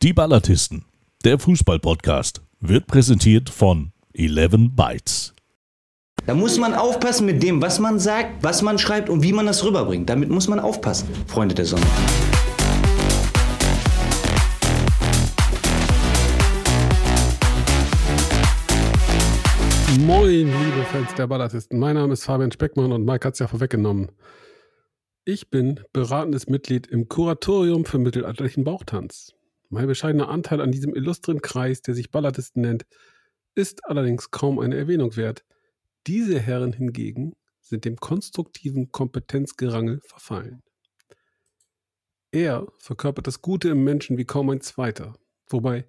Die Ballatisten, der Fußball-Podcast, wird präsentiert von 11 Bytes. Da muss man aufpassen mit dem, was man sagt, was man schreibt und wie man das rüberbringt. Damit muss man aufpassen, Freunde der Sonne. Moin, liebe Fans der Ballatisten. Mein Name ist Fabian Speckmann und Mike hat es ja vorweggenommen. Ich bin beratendes Mitglied im Kuratorium für mittelalterlichen Bauchtanz. Mein bescheidener Anteil an diesem illustren Kreis, der sich Ballatisten nennt, ist allerdings kaum eine Erwähnung wert. Diese Herren hingegen sind dem konstruktiven Kompetenzgerangel verfallen. Er verkörpert das Gute im Menschen wie kaum ein zweiter. Wobei,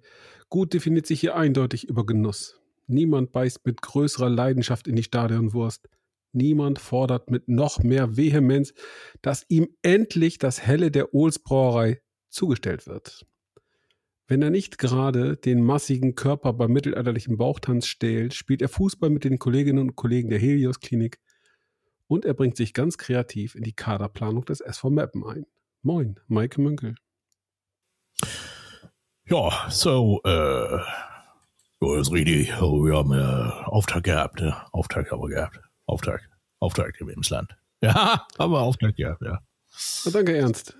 gut definiert sich hier eindeutig über Genuss. Niemand beißt mit größerer Leidenschaft in die Stadionwurst. Niemand fordert mit noch mehr Vehemenz, dass ihm endlich das Helle der Ohls Brauerei zugestellt wird. Wenn er nicht gerade den massigen Körper beim mittelalterlichen Bauchtanz stählt, spielt er Fußball mit den Kolleginnen und Kollegen der Helios Klinik und er bringt sich ganz kreativ in die Kaderplanung des SV Meppen ein. Moin, Maike Münkel. Ja, so, äh, ja, ist richtig. Oh, wir haben äh, Auftrag gehabt, ne? Auftrag haben wir gehabt. Auftrag. Auftrag im Emsland. Ja, haben wir Auftrag gehabt, ja. Na, danke, Ernst.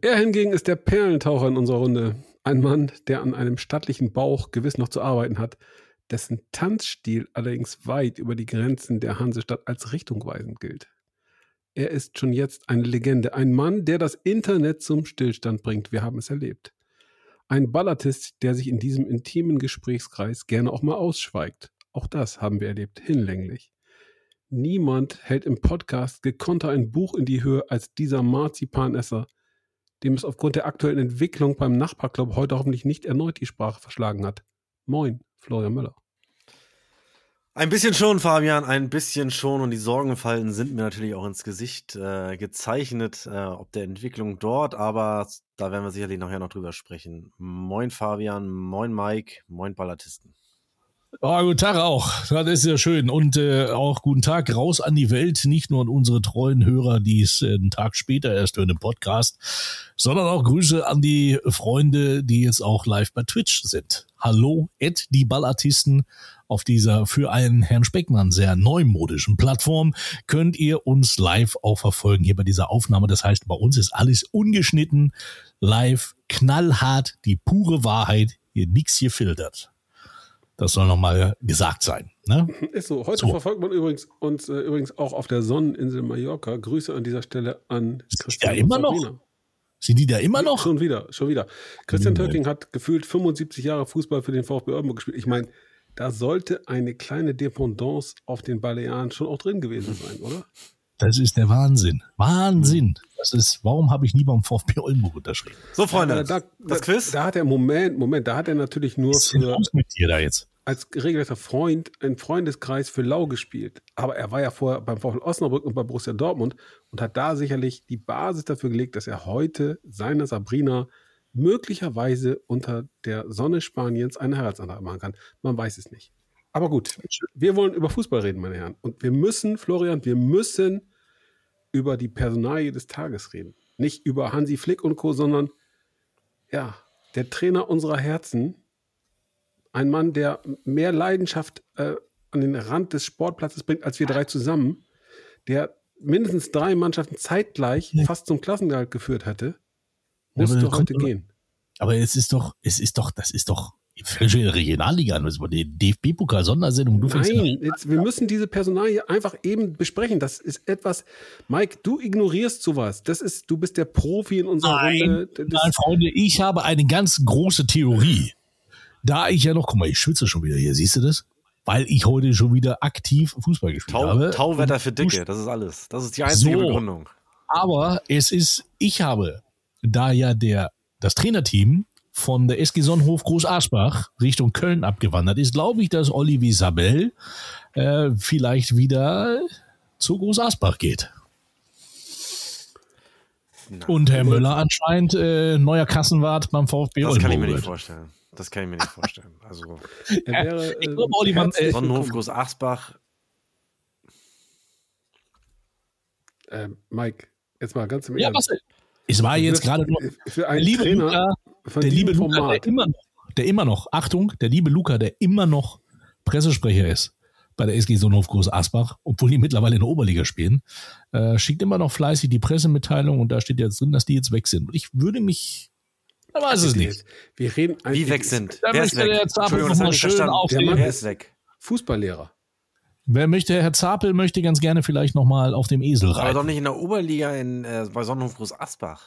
Er hingegen ist der Perlentaucher in unserer Runde. Ein Mann, der an einem stattlichen Bauch gewiss noch zu arbeiten hat, dessen Tanzstil allerdings weit über die Grenzen der Hansestadt als richtungweisend gilt. Er ist schon jetzt eine Legende, ein Mann, der das Internet zum Stillstand bringt. Wir haben es erlebt. Ein Ballatist, der sich in diesem intimen Gesprächskreis gerne auch mal ausschweigt. Auch das haben wir erlebt, hinlänglich. Niemand hält im Podcast gekonter ein Buch in die Höhe als dieser Marzipanesser, dem es aufgrund der aktuellen Entwicklung beim Nachbarclub heute hoffentlich nicht erneut die Sprache verschlagen hat. Moin, Florian Müller. Ein bisschen schon, Fabian, ein bisschen schon. Und die Sorgenfalten sind mir natürlich auch ins Gesicht äh, gezeichnet, äh, ob der Entwicklung dort. Aber da werden wir sicherlich nachher noch drüber sprechen. Moin, Fabian. Moin, Mike. Moin, Ballatisten. Oh, guten Tag auch. Das ist ja schön. Und äh, auch guten Tag raus an die Welt. Nicht nur an unsere treuen Hörer, die es äh, einen Tag später erst hören im Podcast, sondern auch Grüße an die Freunde, die jetzt auch live bei Twitch sind. Hallo, Ed, die Ballartisten. Auf dieser für einen Herrn Speckmann sehr neumodischen Plattform könnt ihr uns live auch verfolgen hier bei dieser Aufnahme. Das heißt, bei uns ist alles ungeschnitten, live, knallhart, die pure Wahrheit, hier nichts gefiltert. Das soll nochmal gesagt sein. Ne? Ist so. Heute so. verfolgt man übrigens uns äh, übrigens auch auf der Sonneninsel Mallorca. Grüße an dieser Stelle an Christian. Ja, immer noch. Sind die da immer noch? Schon wieder, schon wieder. Christian Töcking hat gefühlt 75 Jahre Fußball für den VfB Oldenburg gespielt. Ich meine, da sollte eine kleine Dependance auf den Balearen schon auch drin gewesen sein, oder? Das ist der Wahnsinn. Wahnsinn. Das ist, warum habe ich nie beim VfB Oldenburg unterschrieben? So, Freunde, da, da, das Quiz? Da, hat er, Moment, Moment, da hat er natürlich nur für, mit dir da jetzt? als regelrechter Freund, ein Freundeskreis für Lau gespielt. Aber er war ja vorher beim VfL Osnabrück und bei Borussia Dortmund und hat da sicherlich die Basis dafür gelegt, dass er heute seiner Sabrina möglicherweise unter der Sonne Spaniens eine Heiratsantrag machen kann. Man weiß es nicht. Aber gut, wir wollen über Fußball reden, meine Herren. Und wir müssen, Florian, wir müssen über die Personalie des Tages reden. Nicht über Hansi Flick und Co., sondern ja, der Trainer unserer Herzen, ein Mann, der mehr Leidenschaft äh, an den Rand des Sportplatzes bringt, als wir drei zusammen, der mindestens drei Mannschaften zeitgleich ja. fast zum Klassengehalt geführt hätte, müsste doch heute gehen. Aber es ist doch, es ist doch, das ist doch Frische Regionalliga, das war die DFB-Pokal-Sondersendung. Nein, jetzt, wir müssen diese Personalie einfach eben besprechen. Das ist etwas, Mike, du ignorierst sowas. Das ist, du bist der Profi in unserer nein, Runde. Das nein, Freunde, ich habe eine ganz große Theorie. Da ich ja noch, guck mal, ich schwitze schon wieder hier, siehst du das? Weil ich heute schon wieder aktiv Fußball gespielt Tau, habe. Tauwetter für Dicke, das ist alles. Das ist die einzige so, Begründung. Aber es ist, ich habe, da ja der, das Trainerteam von der SG Sonnenhof Groß Asbach Richtung Köln abgewandert ist, glaube ich, dass Olivier Sabel äh, vielleicht wieder zu Groß Asbach geht. Na, Und Herr Müller anscheinend äh, neuer Kassenwart beim VfB Das kann ich mir nicht vorstellen. Das kann ich mir nicht vorstellen. Also, er wäre, äh, ich glaube, Oliver, äh, Sonnenhof Groß Asbach. Äh, Mike, jetzt mal ganz im Ernst. Ja, was, es war jetzt gerade nur, für einen Trainer, von der liebe Luca, Format. der immer noch, der immer noch, Achtung, der liebe Luca, der immer noch Pressesprecher ist bei der SG Sonnenhof Groß Asbach, obwohl die mittlerweile in der Oberliga spielen, äh, schickt immer noch fleißig die Pressemitteilung und da steht jetzt drin, dass die jetzt weg sind. Und ich würde mich, man weiß es nicht. Wir reden Wie weg sind? Da Wer ist möchte weg? der Zapel Entschuldigung, noch das mal habe ich schön. Der Wer Mann ist weg? Fußballlehrer. Wer möchte, Herr Zapel möchte ganz gerne vielleicht nochmal auf dem Esel Aber reiten. doch nicht in der Oberliga in, äh, bei Sonnenhof Groß Asbach.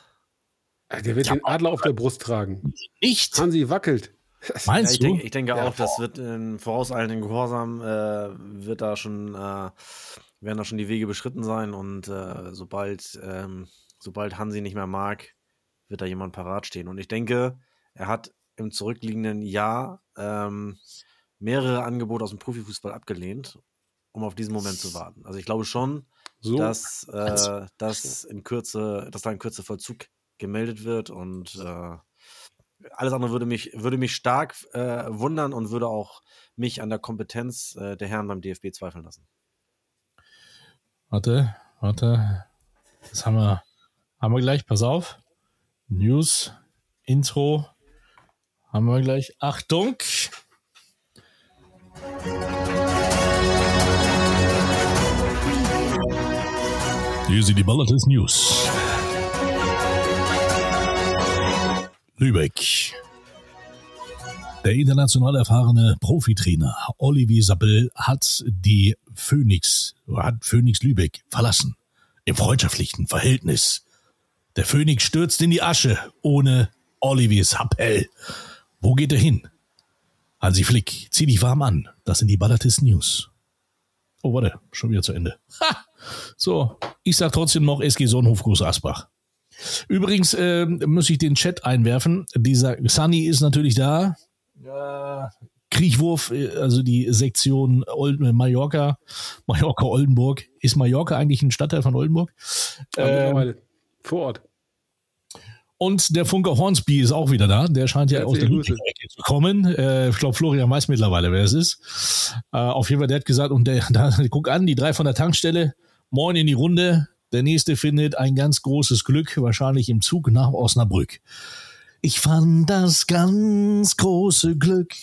Ah, Der wird den Adler auf der Brust tragen. Nicht? Hansi wackelt. Ja, Meinst ich, du? denke, ich denke Ja, auch, das wird in vorauseilendem Gehorsam, äh, wird da schon, äh, werden da schon die Wege beschritten sein und äh, sobald, ähm, sobald Hansi nicht mehr mag, wird da jemand parat stehen. Und ich denke, er hat im zurückliegenden Jahr ähm, mehrere Angebote aus dem Profifußball abgelehnt, um auf diesen Moment zu warten. Also ich glaube schon, So. dass, äh, dass in Kürze, dass da in Kürze Vollzug gemeldet wird und äh, alles andere würde mich, würde mich stark äh, wundern und würde auch mich an der Kompetenz äh, der Herren beim DFB zweifeln lassen. Warte, warte. Das haben wir, haben wir gleich. Pass auf. News, Intro. Haben wir gleich. Achtung. Hier sind die Ballatis News. Lübeck. Der international erfahrene Profitrainer Olivier Sappel hat die Phoenix, hat Phoenix Lübeck verlassen. Im freundschaftlichen Verhältnis. Der Phoenix stürzt in die Asche ohne Olivier Sappel. Wo geht er hin? Hansi Flick, zieh dich warm an. Das sind die Ballatis News. Oh, warte, schon wieder zu Ende. Ha! So, ich sag trotzdem noch SG Sonnenhof Groß Asbach. Übrigens äh, muss ich den Chat einwerfen. Dieser Sunny ist natürlich da. Ja. Kriechwurf, äh, also die Sektion Old äh, Mallorca, Mallorca Oldenburg. Ist Mallorca eigentlich ein Stadtteil von Oldenburg? Ähm, vor Ort. und der Funker Hornsby ist auch wieder da. Der scheint ja aus der. Ludwig-Ecke zu kommen. Äh, ich glaube, Florian weiß mittlerweile, wer es ist. Äh, auf jeden Fall, der hat gesagt, und der, da, guck an, die drei von der Tankstelle, moin in die Runde. Der nächste findet ein ganz großes Glück, wahrscheinlich im Zug nach Osnabrück. Ich fand das ganz große Glück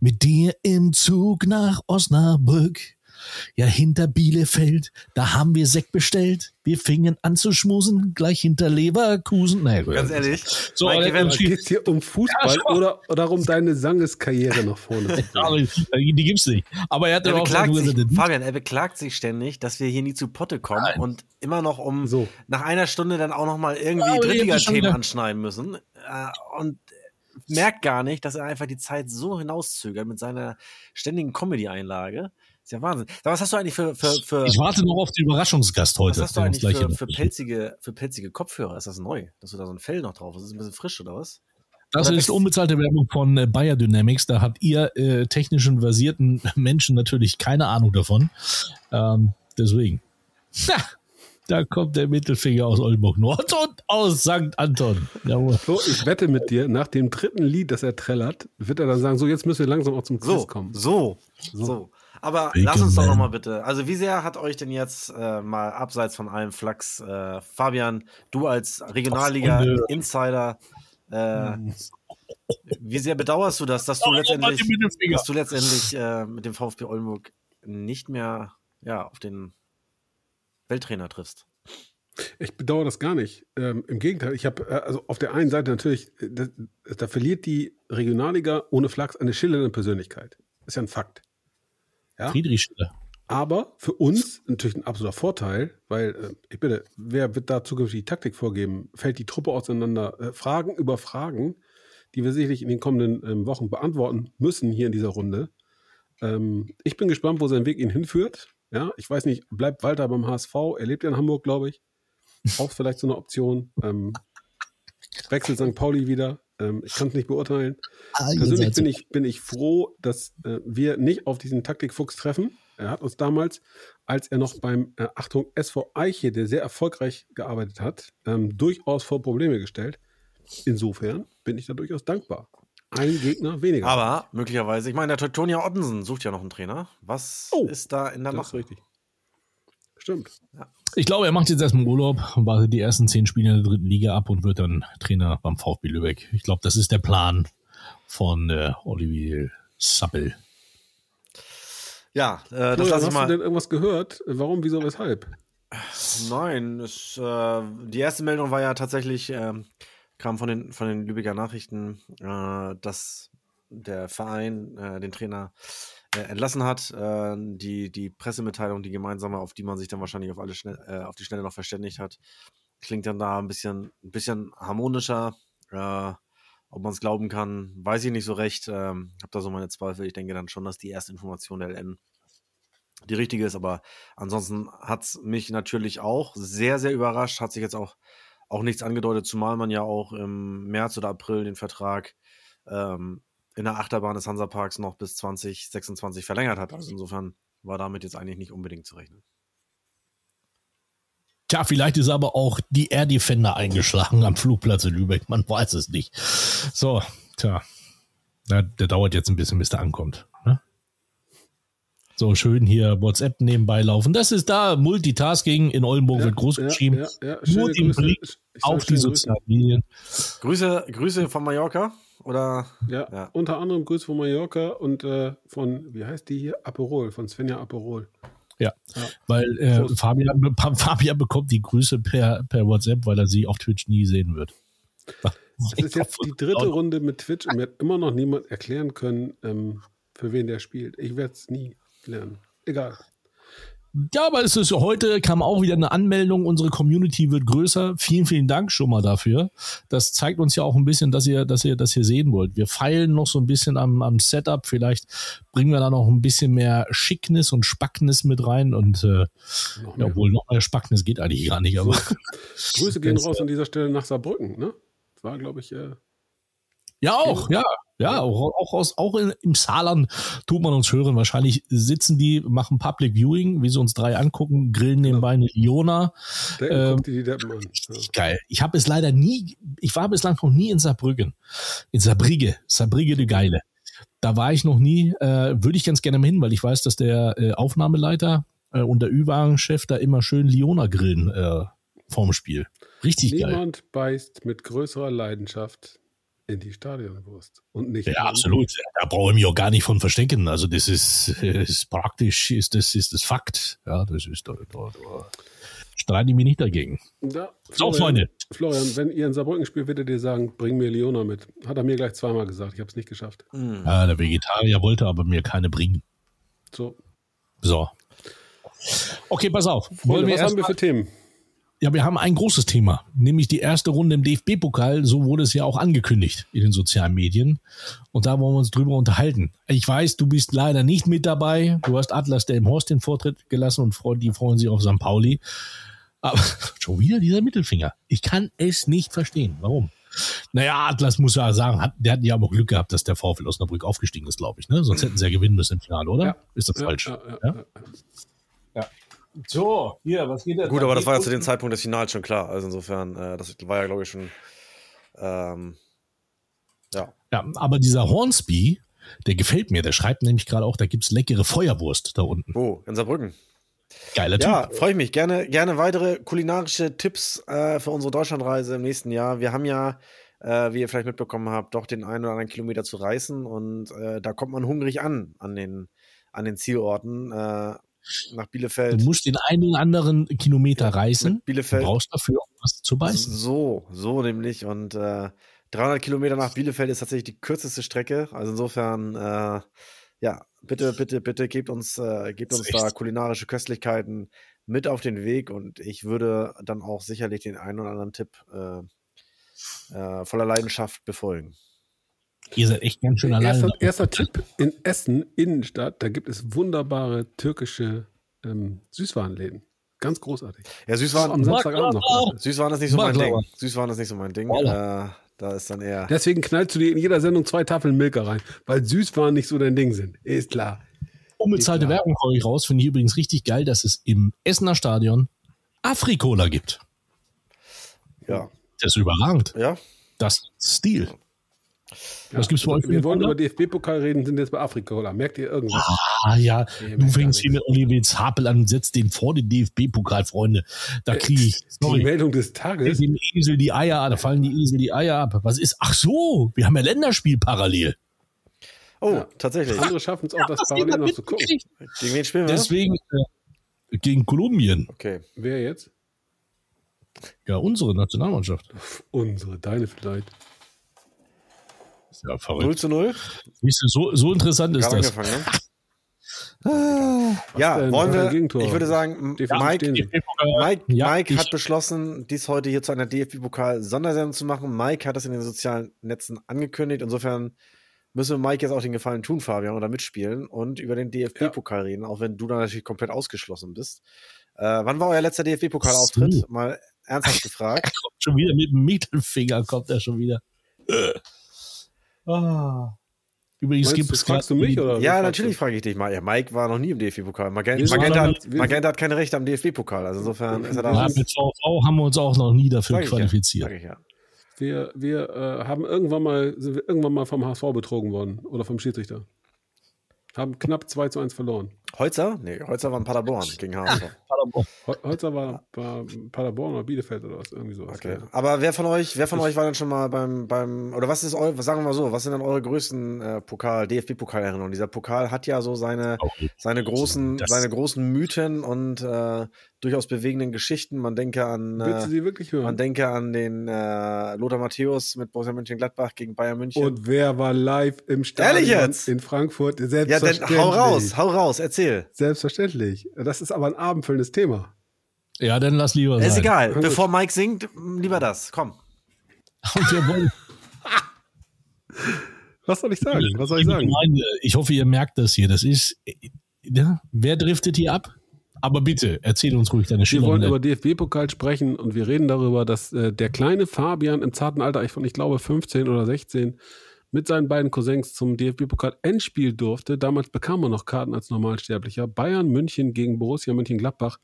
mit dir im Zug nach Osnabrück. Ja, hinter Bielefeld, da haben wir Sekt bestellt. Wir fingen an zu schmusen, gleich hinter Leverkusen. Naja. Ganz ehrlich. So, Mike, werden- jetzt- Geht es hier um Fußball oder, oder um deine Sangeskarriere nach vorne? zu bringen? Die, gibt's nicht. Aber er hat er ja auch beklagt sich, gesagt, Fabian, er beklagt sich ständig, dass wir hier nie zu Potte kommen Nein. und immer noch um So. nach einer Stunde dann auch noch mal irgendwie Ja, Drittliga-Themen anschneiden müssen. Äh, und merkt gar nicht, dass er einfach die Zeit so hinauszögert mit seiner ständigen Comedy-Einlage. Ist ja Wahnsinn. Aber was hast du eigentlich für, für, für ich warte noch auf den Überraschungsgast heute. was hast du eigentlich für, für, pelzige, für pelzige Kopfhörer? Ist das neu? Dass du da so ein Fell noch drauf hast? Ist das ein bisschen frisch oder was? Das ist unbezahlte Werbung von äh, Bayer Dynamics. Da habt ihr äh, technischen versierten Menschen natürlich keine Ahnung davon. Ähm, deswegen. Ha, da kommt der Mittelfinger aus Oldenburg Nord und aus St. Anton. Jawohl. So, ich wette mit dir, nach dem dritten Lied, das er trällert, wird er dann sagen, so, jetzt müssen wir langsam auch zum Quiz So, kommen. so, so. Aber Big lass uns doch Man. noch mal bitte. Also wie sehr hat euch denn jetzt äh, mal abseits von allem Flachs, äh, Fabian, du als. Regionalliga-Insider, äh, wie sehr bedauerst du das, dass du letztendlich, dass du letztendlich äh, mit dem VfB Oldenburg nicht mehr ja, auf den Welttrainer triffst? Ich bedauere das gar nicht. Ähm, Im Gegenteil, ich habe äh, also auf der einen Seite natürlich, äh, da, da verliert die Regionalliga ohne Flachs eine schillernde Persönlichkeit. Ist ja ein Fakt. Ja? Friedrich Schiller. Aber für uns natürlich ein absoluter Vorteil, weil, äh, ich bitte, wer wird da zukünftig die Taktik vorgeben? Fällt die Truppe auseinander? Äh, Fragen über Fragen, die wir sicherlich in den kommenden ähm, Wochen beantworten müssen hier in dieser Runde. Ähm, ich bin gespannt, wo sein Weg ihn hinführt. Ja, ich weiß nicht, bleibt Walter beim HSV? Er lebt ja in Hamburg, glaube ich. Auch vielleicht so eine Option. Ähm, wechselt St. Pauli wieder. Ähm, ich kann es nicht beurteilen. Persönlich bin ich, bin ich froh, dass äh, wir nicht auf diesen Taktikfuchs treffen. Er hat uns damals, als er noch beim, äh, Achtung, SV Eiche, der sehr erfolgreich gearbeitet hat, ähm, durchaus vor Probleme gestellt. Insofern bin ich da durchaus dankbar. Ein Gegner weniger. Aber möglicherweise, ich meine, der Teutonia Ottensen sucht ja noch einen Trainer. Was Oh, ist da in der das ist richtig. Stimmt. Ich glaube, er macht jetzt erstmal Urlaub, wartet die ersten zehn Spiele in der dritten Liga ab und wird dann Trainer beim VfB Lübeck. Ich glaube, das ist der Plan von äh, Olivier Sappel. Ja, äh, das Florian, lasse ich hast du mal. denn irgendwas gehört? Warum, wieso, weshalb? Nein, es, äh, die erste Meldung war ja tatsächlich, ähm, kam von den, von den Lübecker Nachrichten, äh, dass der Verein äh, den Trainer entlassen hat. Äh, die, die Pressemitteilung, die gemeinsame, auf die man sich dann wahrscheinlich auf, alle schnell, äh, auf die Schnelle noch verständigt hat, klingt dann da ein bisschen, ein bisschen harmonischer. Äh, ob man es glauben kann, weiß ich nicht so recht. Ähm, habe da so meine Zweifel. Ich denke dann schon, dass die erste Information der LN die richtige ist, aber ansonsten hat es mich natürlich auch sehr, sehr überrascht. Hat sich jetzt auch, auch nichts angedeutet, zumal man ja auch im März oder April den Vertrag ähm, in der Achterbahn des Hansaparks noch bis 2026 verlängert hat. Also insofern war damit jetzt eigentlich nicht unbedingt zu rechnen. Tja, vielleicht ist aber auch die Air Defender eingeschlagen am Flugplatz in Lübeck. Man weiß es nicht. So, tja. Ja, der dauert jetzt ein bisschen, bis der ankommt. Ne? So schön hier WhatsApp nebenbei laufen. Das ist da Multitasking in Oldenburg wird groß geschrieben. Ja, ja, Nur den Grüße. Blick auf die sozialen Medien. Grüße, Grüße von Mallorca oder Ja, Ja. unter anderem Grüße von Mallorca und äh, von, wie heißt die hier? Aperol, von Svenja Aperol. Ja, Ja. weil äh. Fabian, Fabian bekommt die Grüße per, per WhatsApp, weil er sie auf Twitch nie sehen wird. Das ist jetzt die dritte Runde mit Twitch und mir hat immer noch niemand erklären können, ähm, für wen der spielt. Ich werde es nie lernen. Egal. Ja, aber es ist heute kam auch wieder eine Anmeldung. Unsere Community wird größer. Vielen, vielen Dank schon mal dafür. Das zeigt uns ja auch ein bisschen, dass ihr, dass ihr das hier sehen wollt. Wir feilen noch so ein bisschen am, am Setup. Vielleicht bringen wir da noch ein bisschen mehr Schicknis und Spacknis mit rein. Und äh, Noch ja, obwohl noch mehr Spacknis geht eigentlich gar nicht. Aber Grüße gehen raus an dieser Stelle nach Saarbrücken, ne? Das war, glaube ich, äh, ja, auch, ja, ja, auch, auch, aus, auch in, im Saarland tut man uns hören. Wahrscheinlich sitzen die, machen Public Viewing, wie sie uns drei angucken, grillen nebenbei eine Iona. Ähm, die. Richtig geil. Ich habe es leider nie, ich war bislang noch nie in Saarbrücken. In Saarbrügge, Saarbrügge de Geile. Da war ich noch nie, äh, würde ich ganz gerne mal hin, weil ich weiß, dass der äh, Aufnahmeleiter äh, und der Ü-Wagen-Chef da immer schön Liona grillen äh, vorm Spiel. Richtig geil. Niemand beißt mit größerer Leidenschaft in die Stadionwurst. Und nicht Ja, absolut. Da brauche ich mich auch gar nicht von verstecken. Also das ist, äh, ist praktisch, ist das, ist das Fakt. Ja, das ist da, da, da streite ich mich nicht dagegen. Ja, So, Freunde. Florian, wenn ihr in Saarbrücken spielt, wird er dir sagen, bring mir Leona mit. Hat er mir gleich zweimal gesagt. Ich habe es nicht geschafft. Ja, der Vegetarier wollte aber mir keine bringen. So, So. Okay, pass auf. Freunde, was haben wir für Themen? Ja, wir haben ein großes Thema, nämlich die erste Runde im DFB-Pokal. So wurde es ja auch angekündigt in den sozialen Medien. Und da wollen wir uns drüber unterhalten. Ich weiß, du bist leider nicht mit dabei. Du hast Atlas, der im Horst den Vortritt gelassen und die freuen sich auf St. Pauli. Aber schon wieder dieser Mittelfinger. Ich kann es nicht verstehen. Warum? Naja, Atlas muss ja sagen, hat, der hat ja aber Glück gehabt, dass der VfL Osnabrück aufgestiegen ist, glaube ich. Ne? Sonst hätten sie ja gewinnen müssen im Finale, oder? Ja. Ist das Ja, falsch? ja. So, hier, was geht denn? Gut, aber das war ja zu dem Zeitpunkt des Finals schon klar. Also insofern, äh, das war ja, glaube ich, schon. Ähm, ja. Ja, aber dieser Hornsby, der gefällt mir. Der schreibt nämlich gerade auch, da gibt's leckere Feuerwurst da unten. Wo? In Saarbrücken. Geiler Ja, Typ. freue ich mich. Gerne, gerne weitere kulinarische Tipps äh, für unsere Deutschlandreise im nächsten Jahr. Wir haben ja, äh, wie ihr vielleicht mitbekommen habt, doch den einen oder anderen Kilometer zu reißen und äh, da kommt man hungrig an, an den, an den Zielorten. Nach Bielefeld. Du musst den einen oder anderen Kilometer reißen. mit Du Bielefeld. brauchst dafür auch was zu beißen. So, so nämlich. Und äh, 300 Kilometer nach Bielefeld ist tatsächlich die kürzeste Strecke. Also insofern, äh, ja, bitte, bitte, bitte gebt uns, äh, gebt uns da kulinarische Köstlichkeiten mit auf den Weg. Und ich würde dann auch sicherlich den einen oder anderen Tipp äh, äh, voller Leidenschaft befolgen. Ihr seid echt ganz schön alleine. Erster, erster Tipp in Essen, Innenstadt, da gibt es wunderbare türkische ähm, Süßwarenläden. Ganz großartig. Ja, Am Süßwaren, Samstagabend noch. Süßwaren ist nicht so mein. Ding. Süßwaren ist nicht so mein Ding. Äh, da ist dann eher. Deswegen knallst du dir in jeder Sendung zwei Tafeln Milka rein, weil Süßwaren nicht so dein Ding sind. Ist klar. Unbezahlte Klar. Werbung hau ich raus. Finde ich übrigens richtig geil, dass es im Essener Stadion Afrikola gibt. Ja. Das ist überragend. Ja. Das ist Stil. Was gibt's bei euch für Wir wollen über DFB-Pokal reden, sind jetzt bei Afrika-Cola. Merkt ihr irgendwas? Ah ja, Nee, du fängst hier mit Olivier Zapel an und setzt den vor den DFB-Pokal, Freunde. Da kriege ich, Die sorry, Meldung des Tages. dem Esel die Eier, da fallen die Esel die Eier ab. Was ist? Ach so, wir haben ja Länderspiel parallel. Oh, Ja. tatsächlich. Andere schaffen es auch, das Hast du parallel noch zu gucken. Gegen wen spielen wir? Deswegen äh, gegen Kolumbien, Okay. Wer jetzt? ja unsere Nationalmannschaft. Unsere, deine vielleicht. Ja 0 verrückt. zu 0. Siehst du, so, so interessant ist das. ne? ja, denn? wollen wir, ich würde sagen, DFB Mike. Mike, Ja, Mike hat beschlossen, dies heute hier zu einer DFB-Pokal-Sondersendung zu machen. Mike hat das in den sozialen Netzen angekündigt. Insofern müssen wir Mike jetzt auch den Gefallen tun, Fabian, oder mitspielen und über den DFB-Pokal reden, auch wenn du da natürlich komplett ausgeschlossen bist. Äh, wann war euer letzter DFB-Pokal-Auftritt? Mal ernsthaft gefragt. Kommt schon wieder mit dem Mittelfinger, kommt er schon wieder. Ah. Übrigens Meinst gibt du, es fragst du mich oder? ja, natürlich frage ich dich mal. Ja, Mike war noch nie im DFB-Pokal. Magenta, noch hat, Magenta hat keine Rechte am DFB-Pokal. Also insofern ist er da Ja, mit VV haben wir uns auch noch nie dafür Sag ich ja, qualifiziert. sag ich ja. Wir, wir äh, haben irgendwann mal, sind wir irgendwann mal vom HSV betrogen worden oder vom Schiedsrichter. Haben knapp 2 zu 1 verloren. Holzer? Nee, Holzer war in Paderborn gegen HSV. He- Holzer war, war Paderborn oder Bielefeld oder was, irgendwie sowas. Okay. Ja. Aber wer von euch, wer von euch war denn schon mal beim, beim, oder was ist eu, sagen wir mal so, was sind denn eure größten äh, Pokal, DFB-Pokalerinnerungen? Dieser Pokal hat ja so seine, seine großen, Das- seine großen Mythen und äh, durchaus bewegenden Geschichten. Man denke an, Willst du äh, sie wirklich hören? man denke an den äh, Lothar Matthäus mit Borussia Mönchengladbach gegen Bayern München. Und wer war live im Stadion Ehrlich jetzt? in Frankfurt? ja, Selbstverständlich. dann hau raus, hau raus, erzähl. Selbstverständlich. Das ist aber ein abendfüllendes Thema. Ja, dann lass lieber sein. Ist egal. Bevor Mike singt, lieber das. Komm. Und wir wollen, Was soll ich sagen? Was soll ich sagen? Ich hoffe, ihr merkt das hier. Das ist, äh, ja, wer driftet hier ab? Aber bitte, erzähl uns ruhig deine Wir wollen Schilderung. über DFB-Pokal sprechen und wir reden darüber, dass äh, der kleine Fabian im zarten Alter, ich, von, ich glaube 15 oder 16, mit seinen beiden Cousins zum DFB-Pokal Endspiel durfte. Damals bekam er noch Karten als Normalsterblicher. Bayern München gegen Borussia Mönchengladbach.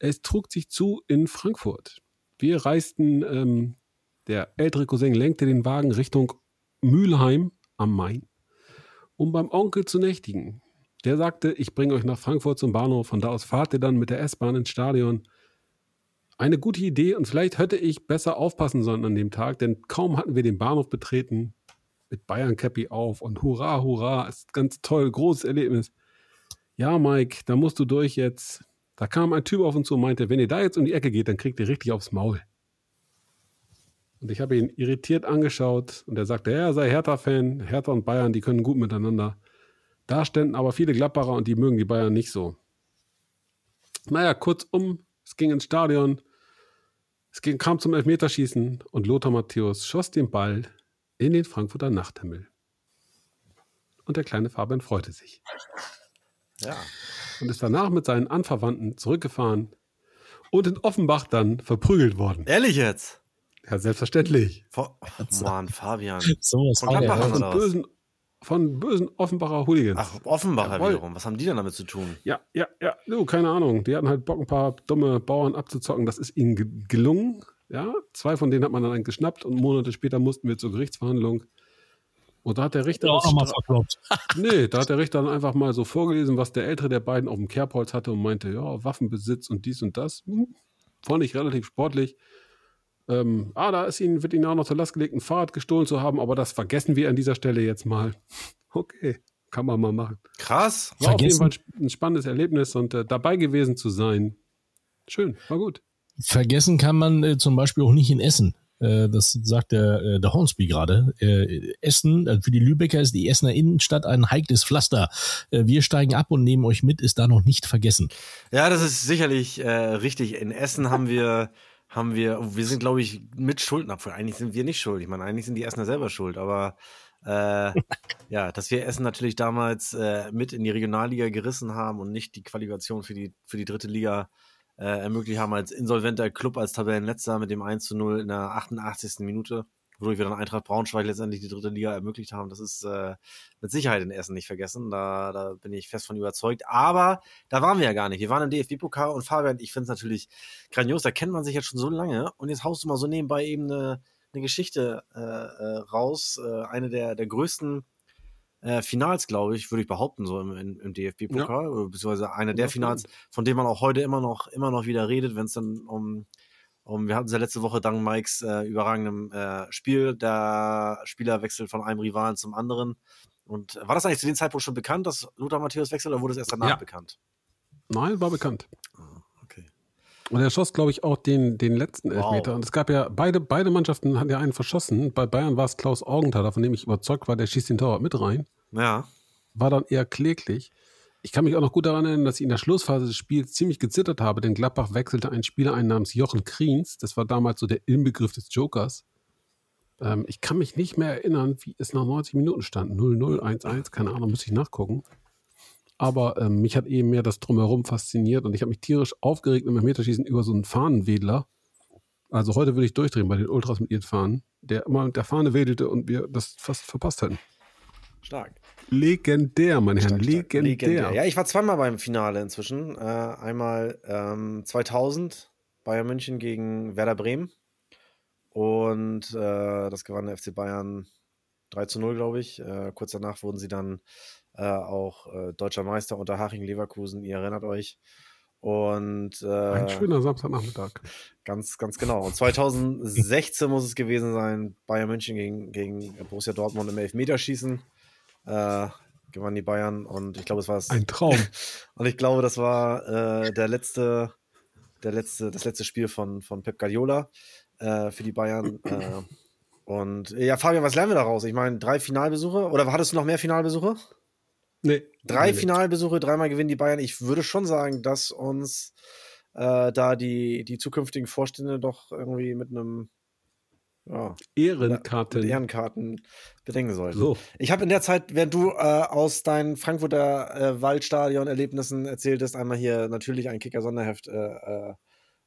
Es trug sich zu in Frankfurt. Wir reisten, ähm, der ältere Cousin lenkte den Wagen Richtung Mülheim am Main, um beim Onkel zu nächtigen. Der sagte, ich bringe euch nach Frankfurt zum Bahnhof, von da aus fahrt ihr dann mit der S-Bahn ins Stadion. Eine gute Idee und vielleicht hätte ich besser aufpassen sollen an dem Tag, denn kaum hatten wir den Bahnhof betreten, mit Bayern Cappy auf und hurra, hurra, ist ganz toll, großes Erlebnis. Ja, Mike, da musst du durch jetzt. Da kam ein Typ auf uns zu und meinte, wenn ihr da jetzt um die Ecke geht, dann kriegt ihr richtig aufs Maul. Und ich habe ihn irritiert angeschaut und er sagte, er sei Hertha-Fan, Hertha und Bayern, die können gut miteinander. Da ständen aber viele Gladbacher und die mögen die Bayern nicht so. Naja, kurzum, es ging ins Stadion, es ging, kam zum Elfmeterschießen und Lothar Matthäus schoss den Ball in den Frankfurter Nachthimmel. Und der kleine Fabian freute sich Ja. und ist danach mit seinen Anverwandten zurückgefahren und in Offenbach dann verprügelt worden. Ehrlich jetzt? Ja, selbstverständlich. Vor, oh Mann, Fabian. Sowas Von oder Von bösen, von bösen Offenbacher Hooligans. Ach, Offenbacher Jawohl. wiederum. Was haben die denn damit zu tun? Ja, ja, ja, du, keine Ahnung. Die hatten halt Bock, ein paar dumme Bauern abzuzocken. Das ist ihnen ge gelungen. Ja, zwei von denen hat man dann geschnappt und Monate später mussten wir zur Gerichtsverhandlung. Und da hat der Richter. auch nochmal verkloppt. nee, da hat der Richter dann einfach mal so vorgelesen, was der ältere der beiden auf dem Kerbholz hatte und meinte, ja, Waffenbesitz und dies und das. Hm, fand ich relativ sportlich. Ähm, ah, da ist ihnen, wird ihnen auch noch zur Last gelegt, ein Fahrrad gestohlen zu haben, aber das vergessen wir an dieser Stelle jetzt mal. Okay, kann man mal machen. Krass. War auf jeden Vergessen? Fall ein spannendes Erlebnis und äh, dabei gewesen zu sein. Schön, war gut. Vergessen kann man äh, zum Beispiel auch nicht in Essen. Äh, das sagt der, äh, der Hornsby gerade. Äh, Essen, äh, für die Lübecker ist die Essener Innenstadt ein heikles Pflaster. Äh, wir steigen ab und nehmen euch mit, ist da noch nicht vergessen. Ja, das ist sicherlich äh, richtig. In Essen haben wir, haben wir, wir sind, glaube ich, mit Schulden abvoll. Eigentlich sind wir nicht schuld. Ich meine, eigentlich sind die Essener selber schuld, aber äh, ja, dass wir Essen natürlich damals äh, mit in die Regionalliga gerissen haben und nicht die Qualifikation für die, für die dritte Liga äh, ermöglicht haben als insolventer Club, als Tabellenletzter mit dem 1 zu 0 in der 88. Minute, wodurch wir dann Eintracht Braunschweig letztendlich die dritte Liga ermöglicht haben. Das ist äh, mit Sicherheit in Essen nicht vergessen. Da, da bin ich fest von überzeugt. Aber da waren wir ja gar nicht. Wir waren im DFB-Pokal und Fabian, ich finde es natürlich grandios. Da kennt man sich jetzt schon so lange und jetzt haust du mal so nebenbei eben eine, eine Geschichte äh, äh, raus. Äh, eine der, der größten äh, Finals, glaube ich, würde ich behaupten, so im, im, im DFB-Pokal, ja. beziehungsweise eine der Finals, von dem man auch heute immer noch, immer noch wieder redet, wenn es dann um, um, wir hatten es ja letzte Woche dank Mikes äh, überragendem äh, Spiel, der Spieler wechselt von einem Rivalen zum anderen. Und war das eigentlich zu dem Zeitpunkt schon bekannt, dass Lothar Matthäus wechselt, oder wurde es erst danach ja. bekannt? Nein, war bekannt. Und er schoss, glaube ich, auch den, den letzten Elfmeter. Wow. Und es gab ja, beide, beide Mannschaften hatten ja einen verschossen. Bei Bayern war es Klaus Augenthaler, von dem ich überzeugt war, der schießt den Torwart mit rein. Ja. War dann eher kläglich. Ich kann mich auch noch gut daran erinnern, dass ich in der Schlussphase des Spiels ziemlich gezittert habe, denn Gladbach wechselte einen Spieler ein namens Jochen Kriens. Das war damals so der Inbegriff des Jokers. Ähm, ich kann mich nicht mehr erinnern, wie es nach 90 Minuten stand. 0-0, 1-1, keine Ahnung, muss ich nachgucken. Aber ähm, mich hat eben mehr das Drumherum fasziniert und ich habe mich tierisch aufgeregt im Meterschießen über so einen Fahnenwedler. Also heute würde ich durchdrehen bei den Ultras mit ihren Fahnen, der immer mit der Fahne wedelte und wir das fast verpasst hätten. Stark. Legendär, meine Herren, legendär. legendär. Ja, ich war zweimal beim Finale inzwischen. Äh, einmal ähm, 2000 Bayern München gegen Werder Bremen und äh, das gewann der FC Bayern 3 zu 0, glaube ich. Äh, kurz danach wurden sie dann äh, auch äh, deutscher Meister unter Haching Leverkusen, ihr erinnert euch. Und äh, ein schöner Samstagnachmittag. Ganz, ganz genau. Und 2016 muss es gewesen sein, Bayern München gegen, gegen Borussia Dortmund im Elfmeterschießen. Äh, gewannen die Bayern und ich glaube, es war ein Traum. und ich glaube, das war äh, der letzte, der letzte, das letzte Spiel von, von Pep Guardiola äh, für die Bayern. Äh, und ja, Fabian, was lernen wir daraus? Ich meine, drei Finalbesuche oder hattest du noch mehr Finalbesuche? Nee. Drei Finalbesuche, dreimal gewinnen die Bayern. Ich würde schon sagen, dass uns äh, da die, die zukünftigen Vorstände doch irgendwie mit einem ja, Ehrenkarten. Mit Ehrenkarten bedenken sollten. So. Ich habe in der Zeit, während du äh, aus deinen Frankfurter äh, Waldstadion-Erlebnissen erzähltest, einmal hier natürlich ein Kicker-Sonderheft äh, äh,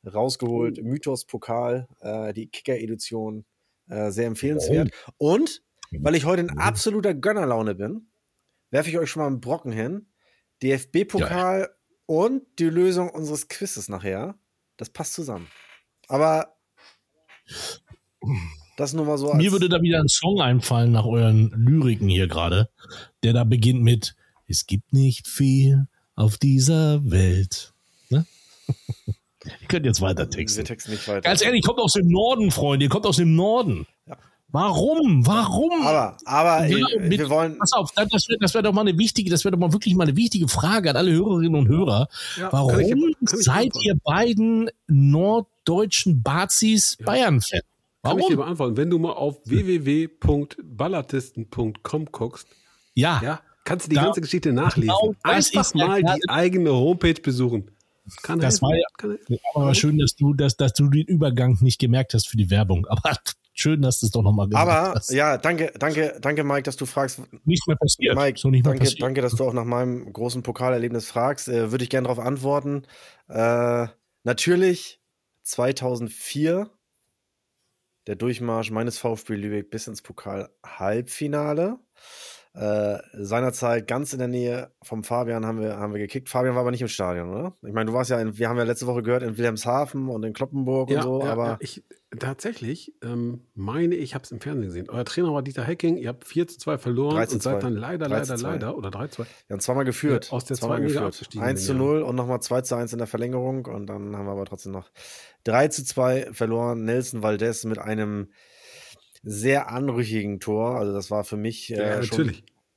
rausgeholt. Oh. Mythos-Pokal, äh, die Kicker-Edition. sehr empfehlenswert. Oh. Und weil ich heute in absoluter Gönnerlaune bin, werfe ich euch schon mal einen Brocken hin. DFB-Pokal ja. und die Lösung unseres Quizzes nachher. Das passt zusammen. Aber das nur mal so. Mir würde da wieder ein Song einfallen nach euren Lyriken hier gerade, der da beginnt mit Es gibt nicht viel auf dieser Welt. Ne? Ihr könnt jetzt weiter texten. Wir texten nicht weiter. Ganz ehrlich, kommt aus dem Norden, Freunde. Ihr kommt aus dem Norden. Ja. Warum? Warum? Aber, aber ja, mit, wir wollen. Pass auf, das wäre das wär doch mal eine wichtige, das wäre doch mal wirklich mal eine wichtige Frage an alle Hörerinnen und Hörer. Ja, Warum ich, seid ihr beiden norddeutschen Bazis ja. Bayern-Fan? Warum? Kann ich dir beantworten. Wenn du mal auf www.ballatisten.com guckst, ja. ja, kannst du die da, ganze Geschichte nachlesen. Genau Einfach mal die eigene Homepage besuchen. Kann das helfen. war ja, Kann aber schön, dass du, dass, dass du den Übergang nicht gemerkt hast für die Werbung. Aber schön, dass du es doch nochmal gesagt Aber, hast. Aber ja, danke, danke, danke, Mike, dass du fragst. Nicht mehr passiert. Mike, so nicht mehr danke, passiert. danke, dass du auch nach meinem großen Pokalerlebnis fragst. Äh, Würde ich gerne darauf antworten. Äh, natürlich 2004 der Durchmarsch meines VfB Lübeck bis ins Pokal-Halbfinale. Äh, seinerzeit ganz in der Nähe vom Fabian haben wir, haben wir gekickt. Fabian war aber nicht im Stadion, oder? Ich meine, du warst ja, in, wir haben ja letzte Woche gehört, in Wilhelmshaven und in Kloppenburg ja, und so, ja, aber. Ja, ich, tatsächlich ähm, meine, ich habe es im Fernsehen gesehen. Euer Trainer war Dieter Hecking, ihr habt 4 zu 2 verloren und seid dann leider, leider, leider, oder 3 zu 2. Wir haben zweimal geführt. aus der zweimal geführt. 1 zu 0 und nochmal 2 zu 1 in der Verlängerung und dann haben wir aber trotzdem noch 3 zu 2 verloren. Nelson Valdez mit einem sehr anrüchigen Tor. Also das war für mich äh, ja, schon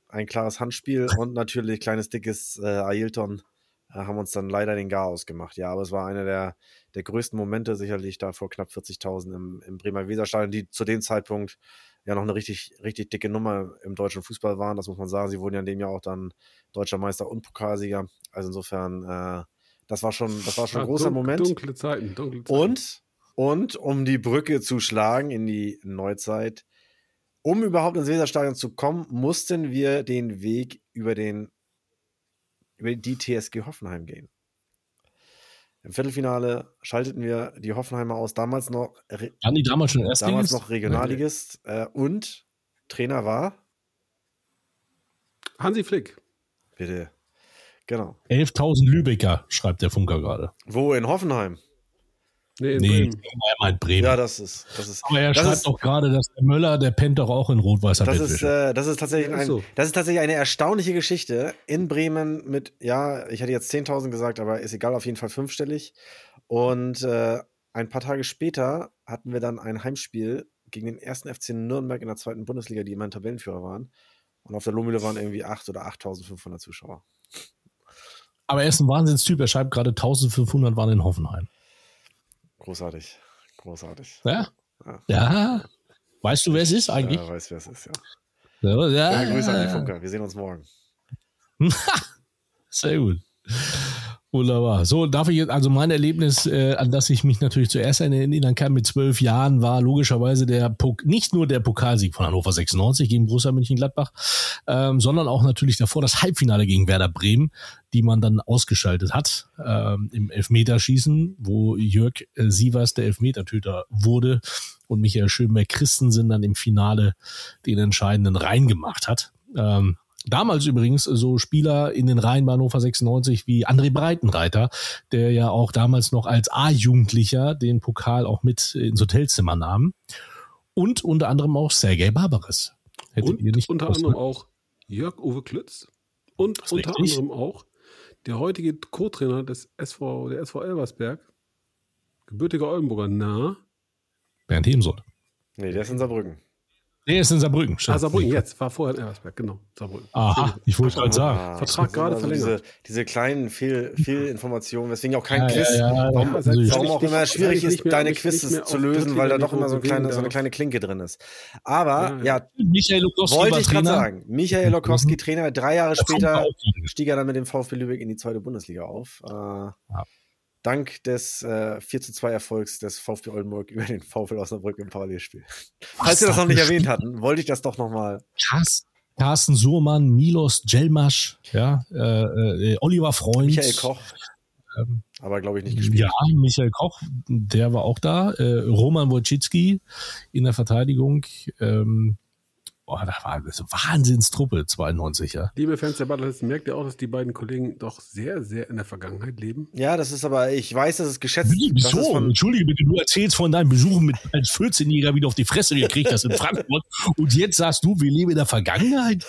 ein klares Handspiel und natürlich kleines, dickes äh, Ailton äh, haben uns dann leider den Gar ausgemacht. Ja, aber es war einer der, der größten Momente, sicherlich da vor knapp 40.000 im, im Bremer Weserstadion, die zu dem Zeitpunkt ja noch eine richtig, richtig dicke Nummer im deutschen Fußball waren. Das muss man sagen. Sie wurden ja in dem Jahr auch dann deutscher Meister und Pokalsieger. Also insofern, äh, das war schon, das war schon ein großer dun Moment. Dunkle Zeiten, dunkle Zeiten. Und, und um die Brücke zu schlagen in die Neuzeit, um überhaupt ins Weserstadion zu kommen, mussten wir den Weg über den über die TSG Hoffenheim gehen. Im Viertelfinale schalteten wir die Hoffenheimer aus, damals noch Waren die damals schon Erstligist? Damals noch Regionalligist äh, und Trainer war Hansi Flick. Bitte. Genau. 11.000 Lübecker, schreibt der Funker gerade. Wo in Hoffenheim? Nee, in Nee, Bremen. er meint Bremen. Ja, das ist, das ist. Aber er das schreibt ist, auch gerade, dass der Möller, der pennt doch auch in rot-weißer Das ist, äh, das ist tatsächlich ein, so. das ist tatsächlich eine erstaunliche Geschichte in Bremen mit, ja, ich hätte jetzt 10.000 gesagt, aber ist egal, auf jeden Fall fünfstellig. Und äh, ein paar Tage später hatten wir dann ein Heimspiel gegen den ersten FC Nürnberg in der zweiten Bundesliga, die immerhin Tabellenführer waren. Und auf der Lohmühle waren irgendwie 8 oder 8.500 Zuschauer. Aber er ist ein Wahnsinnstyp. Er schreibt gerade 1500 waren in Hoffenheim. Großartig. Großartig. Ja? Ja. Ja. Weißt du, wer es ist eigentlich? Ja, weiß, wer es ist, ja. Ja. ja. ja. Grüße an die Funker. Wir sehen uns morgen. Sehr gut. Wunderbar. So, darf ich jetzt, also mein Erlebnis, äh, an das ich mich natürlich zuerst erinnern kann mit zwölf Jahren, war logischerweise der Pok nicht nur der Pokalsieg von Hannover 96 gegen Borussia Mönchengladbach, ähm, sondern auch natürlich davor das Halbfinale gegen Werder Bremen, die man dann ausgeschaltet hat ähm, im Elfmeterschießen, wo Jörg äh, Sievers der Elfmetertöter wurde und Michael Schönberg-Christensen dann im Finale den entscheidenden reingemacht hat. Ähm, Damals übrigens so Spieler in den Reihen bei Hannover 96 wie André Breitenreiter, der ja auch damals noch als A-Jugendlicher den Pokal auch mit ins Hotelzimmer nahm. Und unter anderem auch Sergei Barbares. Hättet ihr Und nicht unter anderem ne? auch Jörg-Uwe Klütz. Und unter richtig. anderem auch der heutige Co-Trainer des SV, der SV Elversberg, gebürtiger Oldenburger, nah. Bernd Hemsold. Nee, der ist in Saarbrücken. Der ist in Saarbrücken. Ah, stimmt. Saarbrücken, jetzt, war vorher in Elversberg, genau, Saarbrücken. Aha, ich wollte gerade sagen. Ah, Vertrag sind gerade also verlängert. Diese, diese kleinen Fehl, Fehlinformationen, weswegen auch kein Ja, Quiz. ja, ja, warum, ja, also warum auch nicht- immer schwierig ist, mehr- deine Quizzes mehr zu lösen, weil da doch immer so, ein kleine, so eine kleine Klinke drin ist. Aber, Ja, ja, ja. Michael Lukowski wollte ich gerade Trainer. sagen, Michael Lokowski, Trainer, drei Jahre er später stieg er dann mit dem VfB Lübeck in die zweite Bundesliga auf. Äh, Dank des äh, 4 zu 2 Erfolgs des VfB Oldenburg über den VfL Osnabrück im Parallelspiel. Falls wir das da noch nicht erwähnt hatten, wollte ich das doch nochmal. Carsten, Carsten Surmann, Milos Jelmasch, ja, äh, äh, Oliver Freund. Michael Koch. Ähm, Aber glaube ich nicht gespielt. Ja, Michael Koch, der war auch da. Äh, Roman Wojcicki in der Verteidigung. Ähm, boah, da war eine Wahnsinnstruppe, 92, ja. Liebe Fans der Butlerlisten, merkt ihr auch, dass die beiden Kollegen doch sehr, sehr in der Vergangenheit leben? Ja, das ist aber, ich weiß, dass es geschätzt Wie, das ist Wieso? von, Entschuldige bitte, du erzählst von deinen Besuchen mit als 14-Jähriger wieder auf die Fresse gekriegt hast in Frankfurt und jetzt sagst du, wir leben in der Vergangenheit?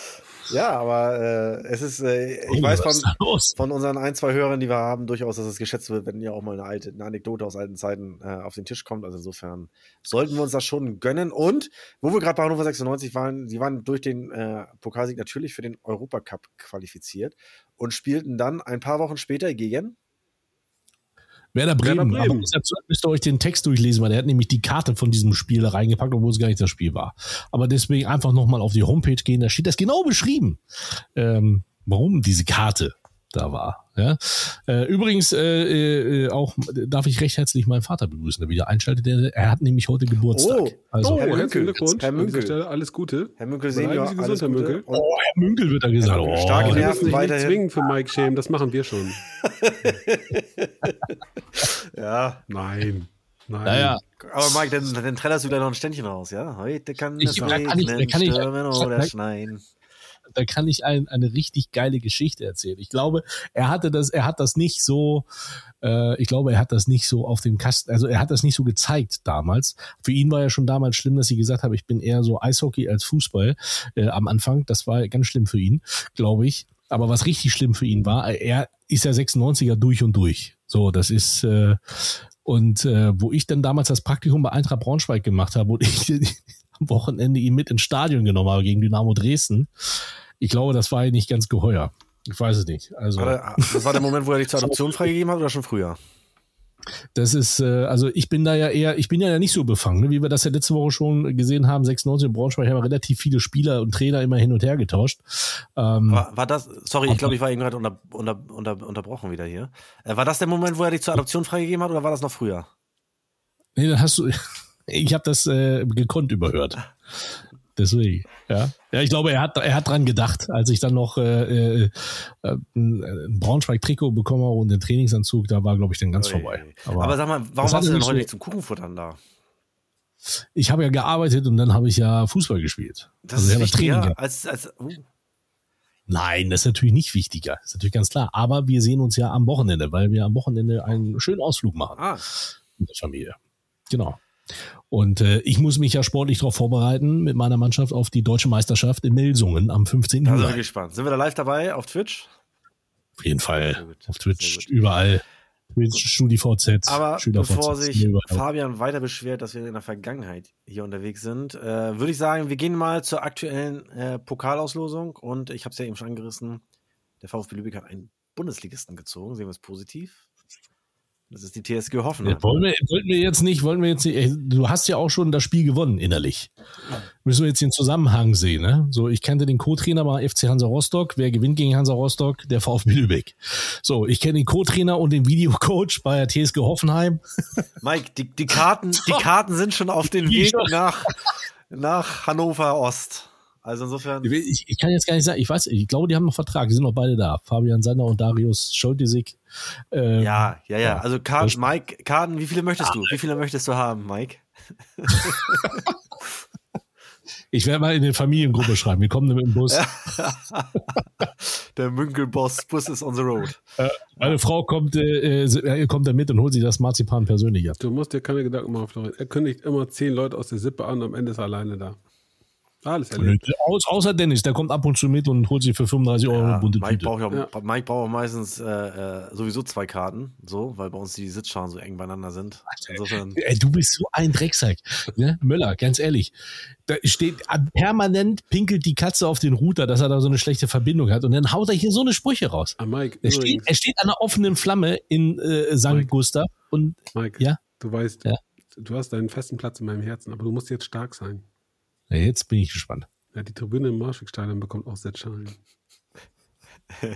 Ja, aber äh, es ist, äh, ich Oh, weiß von, von unseren ein, zwei Hörern, die wir haben, durchaus, dass es geschätzt wird, wenn ja auch mal eine alte, eine Anekdote aus alten Zeiten äh, auf den Tisch kommt. Also insofern sollten wir uns das schon gönnen. Und wo wir gerade bei Hannover 96 waren, sie waren durch den äh, Pokalsieg natürlich für den Europacup qualifiziert und spielten dann ein paar Wochen später gegen. Werder Bremen. Bremen. Aber müsst ihr euch den Text durchlesen, weil der hat nämlich die Karte von diesem Spiel da reingepackt, obwohl es gar nicht das Spiel war. Aber deswegen einfach nochmal auf die Homepage gehen, da steht das genau beschrieben, ähm, warum diese Karte da war. Ja? Äh, übrigens äh, äh, auch darf ich recht herzlich meinen Vater begrüßen, der wieder einschaltet. Der, er hat nämlich heute Geburtstag. Oh. also, Oh, Herr Münkel. herzlichen Glückwunsch. Herr An dieser Münkel. Stelle alles Gute. Herr Münkel Senior, Sie gesund, alles Herr Gute. Münkel. Und Herr Münkel wird da gesagt. Münkel, Oh, starke Sie Nerven sich nicht weiterhin. zwingen für Mike Shame, das machen wir schon. ja, Nein. Nein. Naja, aber Mike, dann, dann trällerst du gleich noch ein Ständchen raus, ja? Heute kann Ich- es da kann ich- da regnen, kann ich- stürmen oder da- schneien. Da kann ich ein, eine richtig geile Geschichte erzählen. Ich glaube, er hatte das, er hat das nicht so, äh, ich glaube, er hat das nicht so auf dem Kasten, also er hat das nicht so gezeigt damals. Für ihn war ja schon damals schlimm, dass sie gesagt haben, ich bin eher so Eishockey als Fußball äh, am Anfang. Das war ganz schlimm für ihn, glaube ich. Aber was richtig schlimm für ihn war, er ist ja 96er durch und durch. So, das ist äh, und äh, wo ich dann damals das Praktikum bei Eintracht Braunschweig gemacht habe, wo ich am Wochenende ihn mit ins Stadion genommen habe gegen Dynamo Dresden. Ich glaube, das war ihm nicht ganz geheuer. Ich weiß es nicht. Also War der, das war der Moment, wo er dich zur Adoption freigegeben hat oder schon früher? das ist, äh, also ich bin da ja eher, ich bin ja nicht so befangen, ne? wie wir das ja letzte Woche schon gesehen haben. 96 in Braunschweig haben wir relativ viele Spieler und Trainer immer hin und her getauscht. Ähm, War, war das, sorry, ich glaube, ich war eben gerade unter, unter, unter, unterbrochen wieder hier. Äh, war das der Moment, wo er dich zur Adoption freigegeben hat oder war das noch früher? nee, dann hast du, ich habe das äh, gekonnt überhört. Deswegen, ja. Ja, ich glaube, er hat, er hat dran gedacht, als ich dann noch äh, äh, äh, ein Braunschweig-Trikot bekommen habe und den Trainingsanzug, da war, glaube ich, dann ganz Ui. vorbei. Aber, sag mal, warum warst du denn heute so- nicht zum Kuchenfuttern da? ich habe ja gearbeitet und dann habe ich ja Fußball gespielt. Das Also ist wichtiger gehabt. als, als uh, Nein, das ist natürlich nicht wichtiger. Das ist natürlich ganz klar. Aber wir sehen uns ja am Wochenende, weil wir am Wochenende einen schönen Ausflug machen. ah, mit der Familie. Genau. Und äh, ich muss mich ja sportlich darauf vorbereiten mit meiner Mannschaft auf die deutsche Meisterschaft in Melsungen am 15. Da sind wir Juli. gespannt. Sind wir da live dabei auf Twitch? Auf jeden Fall. Auf Twitch, überall. Twitch, StudiVZ, Aber SchülerVZ, bevor sich überall. Fabian weiter beschwert, dass wir in der Vergangenheit hier unterwegs sind, äh, würde ich sagen, wir gehen mal zur aktuellen äh, Pokalauslosung. Und ich habe es ja eben schon angerissen, der VfB Lübeck hat einen Bundesligisten gezogen. Sehen wir es positiv? Das ist die TSG Hoffenheim. Wollen, wir, wollten wir jetzt nicht, wollen wir jetzt nicht, du hast ja auch schon das Spiel gewonnen innerlich. Müssen wir jetzt den Zusammenhang sehen, ne? So, ich kannte den Co-Trainer mal FC Hansa Rostock. Wer gewinnt gegen Hansa Rostock? Der VfB Lübeck. So, ich kenne den Co-Trainer und den Videocoach bei der TSG Hoffenheim. Mike, die, die, Karten, die Karten sind schon auf dem Weg nach, nach Hannover Ost. Also insofern. Ich, ich kann jetzt gar nicht sagen, ich weiß, ich glaube, die haben noch Vertrag, die sind noch beide da. Fabian Sander und Darius Scholtisik. Ähm, Ja, ja, ja. Also Karten, Mike, Karten, wie viele möchtest du? Wie viele möchtest du haben, Mike? Ich werde mal in die Familiengruppe schreiben. Wir kommen mit dem Bus. Der Münkelboss, Bus ist on the road. Meine Frau kommt, äh, äh, kommt da mit und holt sich das Marzipan persönlich ab. Du musst dir keine Gedanken machen, Florian. Er kündigt immer zehn Leute aus der Sippe an, am Ende ist er alleine da. Alles erlebt. Aus, außer Dennis, der kommt ab und zu mit und holt sich für 35 Euro eine Ja, bunte Mike, Tüte. braucht ja, Ja. Mike braucht auch meistens äh, äh, sowieso zwei Karten, so, weil bei uns die Sitzschalen so eng beieinander sind. Insofern. Ey, du bist so ein Drecksack. Ne? Möller, ganz ehrlich. Da steht permanent pinkelt die Katze auf den Router, dass er da so eine schlechte Verbindung hat. Und dann haut er hier so eine Sprüche raus. Ah, Mike, Er steht, er steht an einer offenen Flamme in äh, St. Mike. Gustav und Mike, Ja? du weißt, Ja. du hast deinen festen Platz in meinem Herzen, aber du musst jetzt stark sein. Ja, jetzt bin ich gespannt. Ja, die Tribüne im Marschwegstadion bekommt auch Sitzschalen.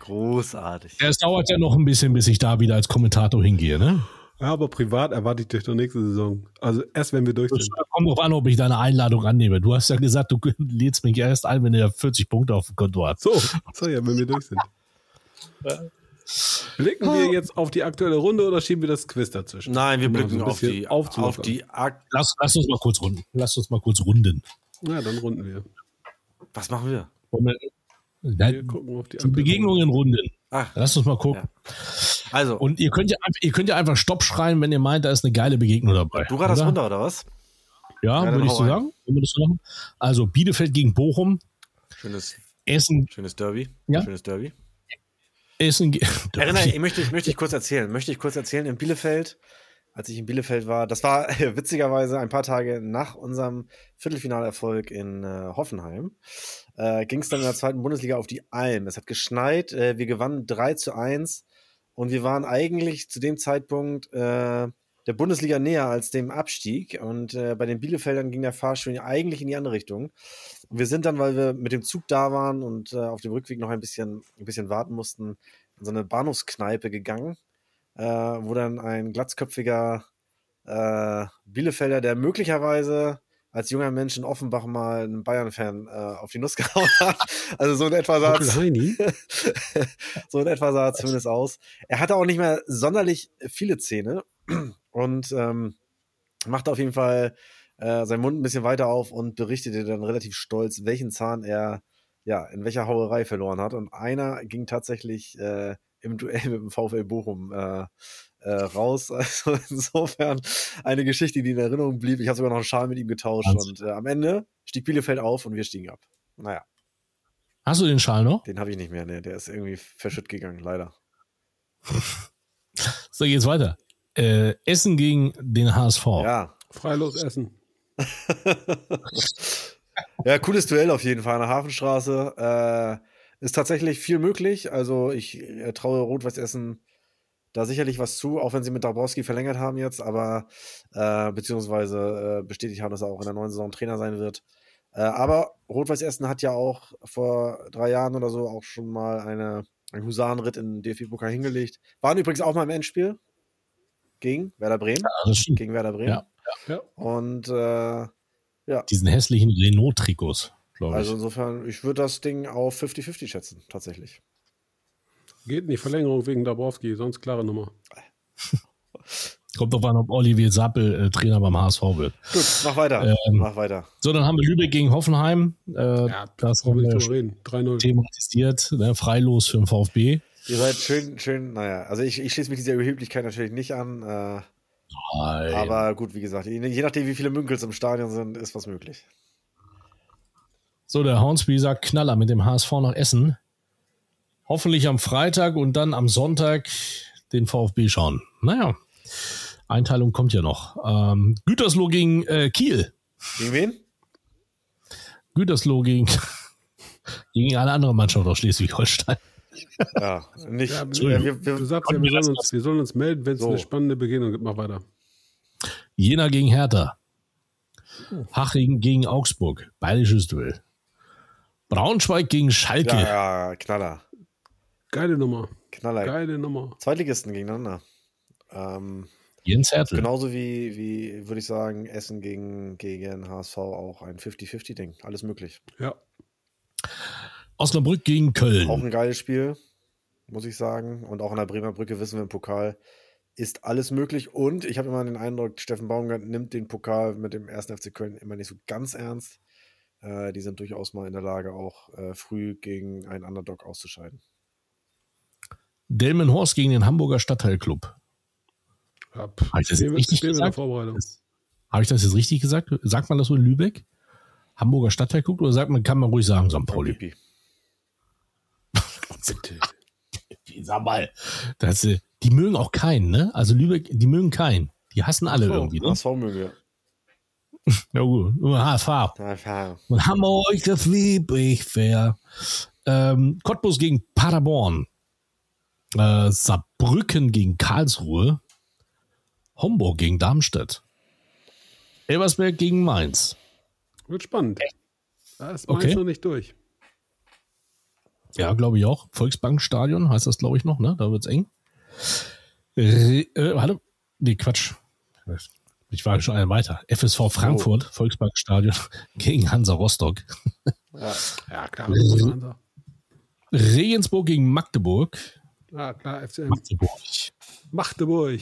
Großartig. Ja, es dauert ja noch ein bisschen, bis ich da wieder als Kommentator hingehe. Ne? Ja, aber privat erwarte ich dich doch nächste Saison. Also erst wenn wir durch Das sind. kommt drauf an, ob ich deine Einladung annehme. Du hast ja gesagt, du lädst mich erst ein, wenn du 40 Punkte auf dem Konto hast. So, so ja, wenn wir durch sind. Blicken wir jetzt auf die aktuelle Runde oder schieben wir das Quiz dazwischen? Nein, wir blicken so auf die, auf die Lass, lass uns mal kurz runden. Lass uns mal kurz runden. Ja, dann runden wir. Was machen wir? Wir- gucken auf die Begegnungen runden. Ach, Lass uns mal gucken. also, Und ihr könnt, ja, einfach- ihr könnt ja einfach Stopp schreien, wenn ihr meint, da ist eine geile Begegnung dabei. du oder? runter, oder was? Ja, Ja, würde ich so sagen. Wollen wir das so machen? Also Bielefeld gegen Bochum, Schönes, Essen, schönes Derby. Ja? Schönes Derby. Essen. ge- Erinnere, ich möchte, ich möchte ich kurz erzählen. Möchte ich kurz erzählen, in Bielefeld, als ich in Bielefeld war, das war witzigerweise ein paar Tage nach unserem Viertelfinalerfolg in äh, Hoffenheim, äh, ging es dann in der zweiten Bundesliga auf die Alm. Es hat geschneit, äh, wir gewannen 3 zu 1 und wir waren eigentlich zu dem Zeitpunkt äh, der Bundesliga näher als dem Abstieg und äh, bei den Bielefeldern ging der Fahrstuhl eigentlich in die andere Richtung. Und wir sind dann, weil wir mit dem Zug da waren und äh, auf dem Rückweg noch ein bisschen, ein bisschen warten mussten, in so eine Bahnhofskneipe gegangen, äh, wo dann ein glatzköpfiger äh, Bielefelder, der möglicherweise als junger Mensch in Offenbach mal einen Bayern-Fan äh, auf die Nuss gehauen hat. Also so in etwa sah so in etwa sah er zumindest aus. Er hatte auch nicht mehr sonderlich viele Zähne und ähm, machte auf jeden Fall äh, seinen Mund ein bisschen weiter auf und berichtete dann relativ stolz, welchen Zahn er ja in welcher Hauerei verloren hat. Und einer ging tatsächlich äh, im Duell mit dem VfL Bochum äh, äh, raus. Also insofern eine Geschichte, die in Erinnerung blieb. Ich habe sogar noch einen Schal mit ihm getauscht Wahnsinn. und äh, am Ende stieg Bielefeld auf und wir stiegen ab. Naja, Hast du den Schal noch? den habe ich nicht mehr. Ne, der ist irgendwie verschütt gegangen, leider. So, geht's weiter. Äh, Essen gegen den HSV. Ja, Freilos essen. Ja, cooles Duell auf jeden Fall an der Hafenstraße. Äh, ist tatsächlich viel möglich. Also ich äh, traue Rot-Weiß Essen da sicherlich was zu, auch wenn sie mit Dabrowski verlängert haben jetzt, aber äh, beziehungsweise äh, bestätigt haben, dass er auch in der neuen Saison Trainer sein wird. Äh, aber Rot-Weiß Essen hat ja auch vor drei Jahren oder so auch schon mal eine, einen Husarenritt in DFB-Pokal hingelegt. Waren übrigens auch mal im Endspiel gegen Werder Bremen. Ja. Gegen Werder Bremen. Ja. Ja. Und äh, Diesen hässlichen Renault-Trikots, glaube ich. Also insofern, ich würde das Ding auf 50-50 schätzen, tatsächlich. Geht in die Verlängerung wegen Dabrowski, sonst klare Nummer. Kommt drauf an, ob Olivier Sappel äh, Trainer beim HSV wird. Gut, mach weiter. Ähm, mach weiter. So, dann haben wir Lübeck gegen Hoffenheim. Äh, Ja, das haben wir reden. 3-0. thematisiert. Ne? Freilos für den VfB. Ihr seid schön, schön, naja, also ich, ich schließe mich dieser Überheblichkeit natürlich nicht an. Äh, Nein. aber gut, wie gesagt, je, nachdem, wie viele Münkels im Stadion sind, ist was möglich. So, der Hornsby sagt Knaller mit dem HSV nach Essen. Hoffentlich am Freitag und dann am Sonntag den VfB schauen. Naja, Einteilung kommt ja noch. Ähm, Gütersloh gegen äh, Kiel. Gegen wen? Gütersloh gegen, gegen eine andere Mannschaft aus Schleswig-Holstein. Ja, nicht. Ja, äh, wir, wir, du sagst ja, wir sollen uns, wir sollen uns melden, wenn es So. eine spannende Begegnung gibt. Mach weiter. Jena gegen Hertha. Haching gegen Augsburg. Bayerisches Duell. Braunschweig gegen Schalke. ja, ja, Knaller. Geile Nummer. Knaller. Geile Nummer. Zweitligisten gegeneinander. Ähm, Jens Hertel. genauso wie, wie würde ich sagen, Essen gegen, gegen HSV auch ein 50-50-Ding. Alles möglich. Ja. Osnabrück gegen Köln. Auch ein geiles Spiel, muss ich sagen. Und auch an der Bremer Brücke wissen wir im Pokal ist alles möglich. Und ich habe immer den Eindruck, Steffen Baumgart nimmt den Pokal mit dem 1. FC Köln immer nicht so ganz ernst. Äh, die sind durchaus mal in der Lage, auch äh, früh gegen einen Underdog auszuscheiden. Delmenhorst gegen den Hamburger Stadtteilclub. ja ich das richtig gesagt? Vorbereitung. Habe ich das jetzt richtig gesagt? Sagt man das so in Lübeck? Hamburger Stadtteilclub oder sagt man, kann man ruhig sagen, St. Pauli? Bitte. Sag mal, das, äh, die mögen auch keinen, ne? Also Lübeck, die mögen keinen. Die hassen alle irgendwie, ne? HSV möge. Ja gut, nur HSV. Und Hamburg, das lieb ich fair. Ähm, Cottbus gegen Paderborn. Äh, Saarbrücken gegen Karlsruhe. Homburg gegen Darmstadt. Elversberg gegen Mainz. Wird spannend. Da ist Okay. meins noch nicht durch. Ja, glaube ich auch. Volksbankstadion heißt das, glaube ich, noch, ne? Da wird's eng. Re äh, warte. Nee, Quatsch. Ich war schon einen weiter. FSV Frankfurt, Volksbankstadion gegen Hansa Rostock. Ja. Ja, klar. Hansa. Regensburg gegen Magdeburg. Ja, klar. FCM. Magdeburg. Magdeburg.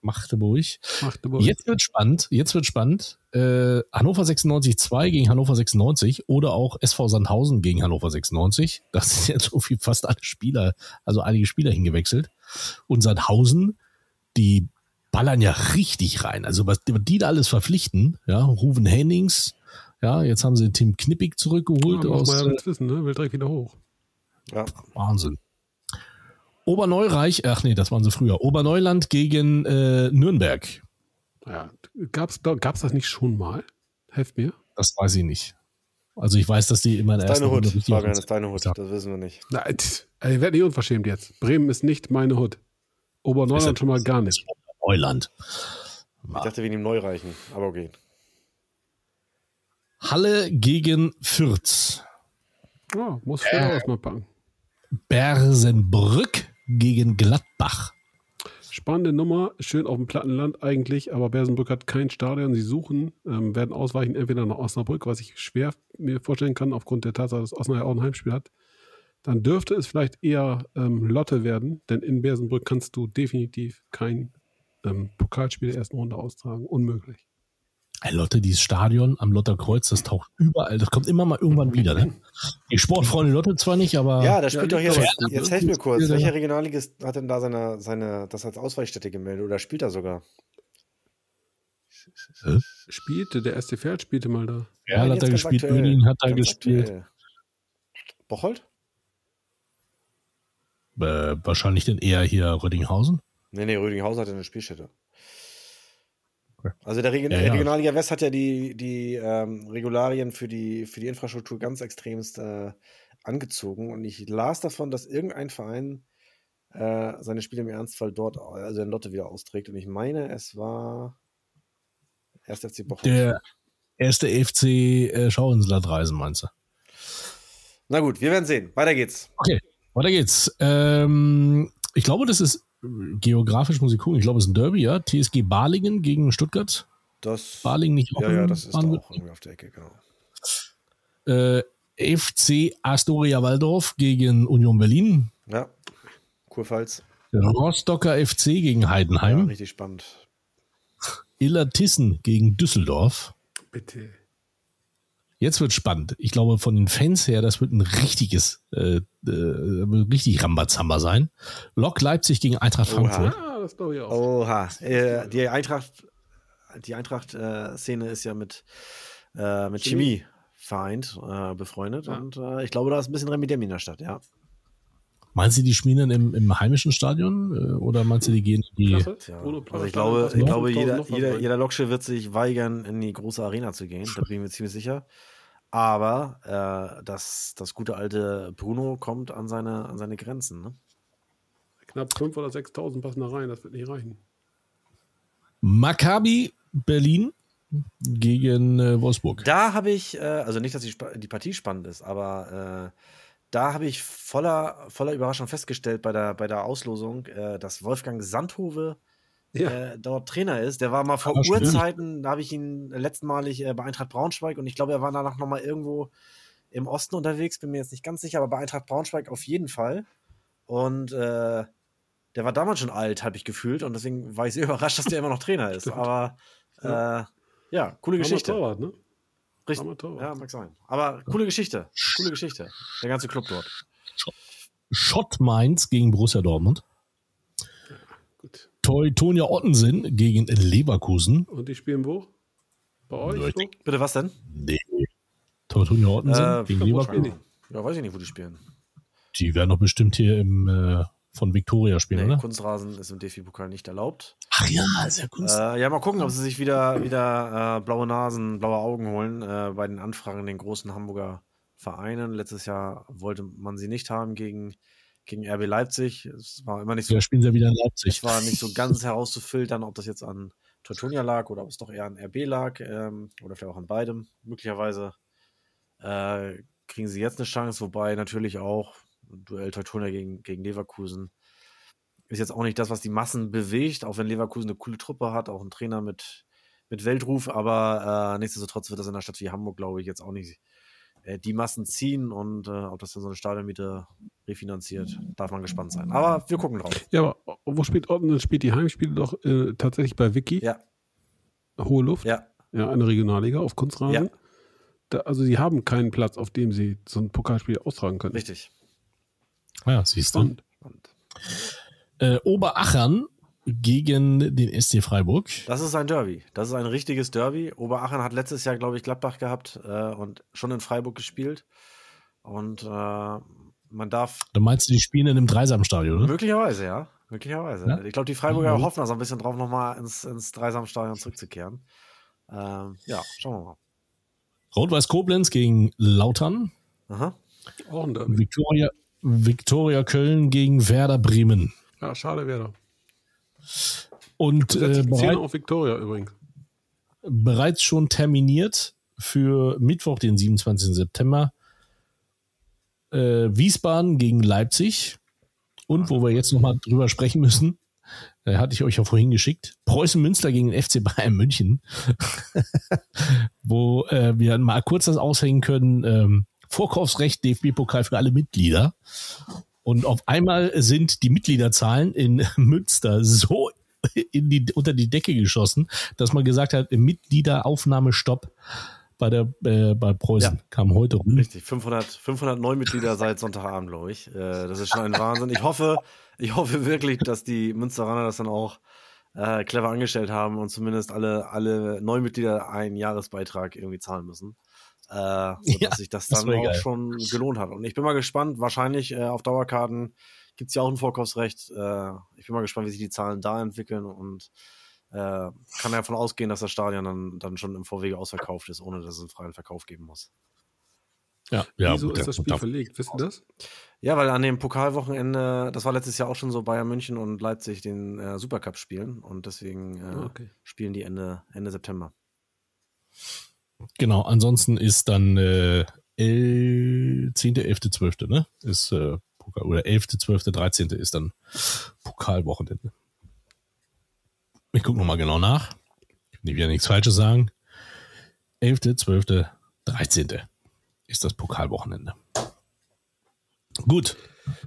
Magdeburg. Magdeburg. Jetzt wird spannend. Jetzt wird spannend. Äh, Hannover 96 2 gegen Hannover 96 oder auch SV Sandhausen gegen Hannover 96. Das sind jetzt so viel fast alle Spieler, also einige Spieler hingewechselt. Und Sandhausen, die ballern ja richtig rein. Also was die da alles verpflichten, ja, Ruven Hennings, ja, jetzt haben sie Tim Knippig zurückgeholt ja, muss aus man ja äh, wissen, ne? Will direkt wieder hoch. ja. Wahnsinn. Oberneurreich, ach nee, das waren sie früher. Oberneuland gegen äh, Nürnberg. Ja, gab's, da- gab's das nicht schon mal? Helft mir. Das weiß ich nicht. Also ich weiß, dass die immer in der ersten deine Hut, Runde richtig Fabian, ist deine Hut. Das wissen wir nicht. Na, tch, ey, werd nicht unverschämt jetzt. Bremen ist nicht meine Hut. Oberneuland schon mal gar nicht. Neuland. Ich dachte wegen dem Neureichen, aber okay. Halle gegen Fürth. Ja, muss Fehler äh. mal packen. Bersenbrück gegen Gladbach. Spannende Nummer, schön auf dem Plattenland eigentlich, aber Bersenbrück hat kein Stadion. Sie suchen, ähm, werden ausweichen entweder nach Osnabrück, was ich schwer mir vorstellen kann, aufgrund der Tatsache, dass Osnabrück auch ein Heimspiel hat. Dann dürfte es vielleicht eher ähm, Lotte werden, denn in Bersenbrück kannst du definitiv kein ähm, Pokalspiel der ersten Runde austragen. Unmöglich. Lotte, dieses Stadion am Lotterkreuz, das taucht überall, das kommt immer mal irgendwann wieder. Ne? Die Sportfreunde Lotte zwar nicht, aber Ja, da spielt ja, doch hier. Jetzt, jetzt helf mir kurz. Ja. Welcher Regionalligist hat denn da seine, seine, das als Ausweichstätte gemeldet oder spielt er sogar? Spielte, der erste Pferd spielte mal da. ja, hat jetzt er gespielt, aktuell. Önin hat Ganz gespielt. aktuell. Bocholt? Äh, wahrscheinlich dann eher hier Rödinghausen. Nee, nee, Rödinghausen hat ja eine Spielstätte. Also der Region Ja, ja. Regionalliga West hat ja die, die ähm, Regularien für die, für die Infrastruktur ganz extremst äh, angezogen. Und ich las davon, dass irgendein Verein äh, seine Spiele im Ernstfall dort, also in Lotte wieder austrägt. Und ich meine, es war 1. FC Bocholt. Der erste FC äh, Schauinslandreisen, meinst du? Na gut, wir werden sehen. Weiter geht's. Okay, weiter geht's. Ähm, ich glaube, das ist geografisch, muss ich gucken, ich glaube, es ist ein Derby, ja. TSG Balingen gegen Stuttgart. Das, Balingen nicht ja, ja, das ist da Wahnsinn. auch irgendwie auf der Ecke, genau. äh, FC Astoria Waldorf gegen Union Berlin. Ja, Kurpfalz. Rostocker FC gegen Ja, Heidenheim. richtig spannend. Illertissen gegen Düsseldorf. Bitte. Jetzt wird spannend. Ich glaube, von den Fans her, das wird ein richtiges, äh, äh, richtig Rambazamba sein. Lok Leipzig gegen Eintracht Oha. Frankfurt. Ja, das glaube ich auch. Oha. Äh, die Eintracht, die Eintracht-Szene ist ja mit, äh, mit Chemie. Chemie vereint, äh, befreundet. Ja. Und äh, ich glaube, da ist ein bisschen Remi Demi in der Stadt, ja. Meinst du, die spielen dann im, im heimischen Stadion äh, oder meinst du, die gehen in die. Ja. Also ich glaube, ich glaube 5000 jeder, jeder, jeder Loksche wird sich weigern, in die große Arena zu gehen. Da bin ich mir ziemlich sicher. Aber äh, das, das gute alte Bruno kommt an seine, an seine Grenzen. Ne? Knapp 5.000 oder 6.000 passen da rein, das wird nicht reichen. Maccabi Berlin gegen äh, Wolfsburg. Da habe ich, äh, also nicht, dass die, Spa- die Partie spannend ist, aber äh, da habe ich voller, voller Überraschung festgestellt bei der, bei der Auslosung, äh, dass Wolfgang Sandhove Ja. äh, dort Trainer ist. Der war mal vor Ah, stimmt. Urzeiten, da habe ich ihn letztmalig äh, bei Eintracht Braunschweig und ich glaube, er war danach nochmal irgendwo im Osten unterwegs, bin mir jetzt nicht ganz sicher, aber bei Eintracht Braunschweig auf jeden Fall. Und äh, der war damals schon alt, habe ich gefühlt, und deswegen war ich sehr überrascht, dass der immer noch Trainer ist. Stimmt. Aber Ja. äh, ja, coole Geschichte. Torwart, ne? Richtig. Torwart. Ja, mag sein. Aber coole Geschichte. Coole Geschichte. Der ganze Club dort. Schott Mainz gegen Borussia Dortmund. Gut. Teutonia Ottensen gegen Leverkusen. Und die spielen wo? Bei euch? Ja, So? Bitte was denn? Nee. Teutonia Ottensen Äh, gegen Leverkusen. Ja, weiß ich nicht, wo die spielen. Die werden doch bestimmt hier im äh, von Victoria spielen, Nee, oder? Kunstrasen ist im DFB-Pokal nicht erlaubt. Ach ja, ist ja Kunst. Äh, ja, mal gucken, ob sie sich wieder, wieder äh, blaue Nasen, blaue Augen holen äh, bei den Anfragen in den großen Hamburger Vereinen. Letztes Jahr wollte man sie nicht haben gegen, gegen RB Leipzig. Es war immer nicht so Ja, spielen sie wieder in Leipzig. Es war nicht so ganz herauszufiltern, ob das jetzt an Teutonia lag oder ob es doch eher an RB lag ähm, oder vielleicht auch an beidem. Möglicherweise äh, kriegen sie jetzt eine Chance, wobei natürlich auch Duell Teutonia gegen, gegen Leverkusen ist jetzt auch nicht das, was die Massen bewegt, auch wenn Leverkusen eine coole Truppe hat, auch ein Trainer mit, mit Weltruf, aber äh, nichtsdestotrotz wird das in einer Stadt wie Hamburg, glaube ich, jetzt auch nicht äh, die Massen ziehen und äh, ob das dann so eine Stadionmiete refinanziert, darf man gespannt sein. Aber wir gucken drauf. Ja, aber wo spielt Ottensen? Spielt die Heimspiele doch äh, tatsächlich bei Wiki? Ja, Hohe Luft? ja. Ja, eine Regionalliga auf Kunstrasen. Ja. Da, also sie haben keinen Platz, auf dem sie so ein Pokalspiel austragen können. Richtig. Ja, siehst du. Spannend. Spannend. Äh, Oberachern gegen den SC Freiburg. Das ist ein Derby. Das ist ein richtiges Derby. Oberachern hat letztes Jahr, glaube ich, Gladbach gehabt äh, und schon in Freiburg gespielt. Und äh, man darf Da meinst du, die spielen in einem Dreisamstadion, oder? möglicherweise, ja. Möglicherweise. Ja. Ich glaube, die Freiburger Mhm. hoffen da so ein bisschen drauf, nochmal ins, ins Dreisamstadion zurückzukehren. Ähm, ja, schauen wir mal. Rot-Weiß Koblenz gegen Lautern. Aha. Auch ein Derby. Viktoria, Viktoria Köln gegen Werder Bremen. Ja, schade wäre Und äh, bereit, auf Victoria übrigens. bereits schon terminiert für Mittwoch, den 27. September. Äh, Wiesbaden gegen Leipzig. Und wo wir jetzt nochmal drüber sprechen müssen, äh, hatte ich euch ja vorhin geschickt, Preußen Münster gegen den FC Bayern München. wo äh, wir mal kurz das aushängen können, ähm, Vorkaufsrecht DFB-Pokal für alle Mitglieder. Und auf einmal sind die Mitgliederzahlen in Münster so in die, unter die Decke geschossen, dass man gesagt hat, Mitgliederaufnahmestopp bei der äh, bei Preußen Ja. kam heute rum. Richtig. 500, 500 Neumitglieder seit Sonntagabend, glaube ich. Äh, das ist schon ein Wahnsinn. Ich hoffe, ich hoffe wirklich, dass die Münsteraner das dann auch äh, clever angestellt haben und zumindest alle, alle Neumitglieder einen Jahresbeitrag irgendwie zahlen müssen. Äh, sodass Ja, sich das dann auch geil. schon gelohnt hat. Und ich bin mal gespannt, wahrscheinlich äh, auf Dauerkarten gibt es ja auch ein Vorkaufsrecht. Äh, ich bin mal gespannt, wie sich die Zahlen da entwickeln und äh, kann ja davon ausgehen, dass das Stadion dann, dann schon im Vorwege ausverkauft ist, ohne dass es einen freien Verkauf geben muss. Ja, ja, Wieso gut, ist das Spiel da- verlegt? Wisst ihr das? Ja, weil an dem Pokalwochenende, das war letztes Jahr auch schon so, Bayern München und Leipzig den äh, Supercup spielen und deswegen äh, Ah, okay. spielen die Ende, Ende September. Genau, ansonsten ist dann äh, 10., 11., 12., ne? Ist äh, Pokal, oder 11., 12., 13. ist dann Pokalwochenende. Ich gucke nochmal genau nach. Ich will wieder nichts Falsches sagen. 11., 12., 13. ist das Pokalwochenende. Gut.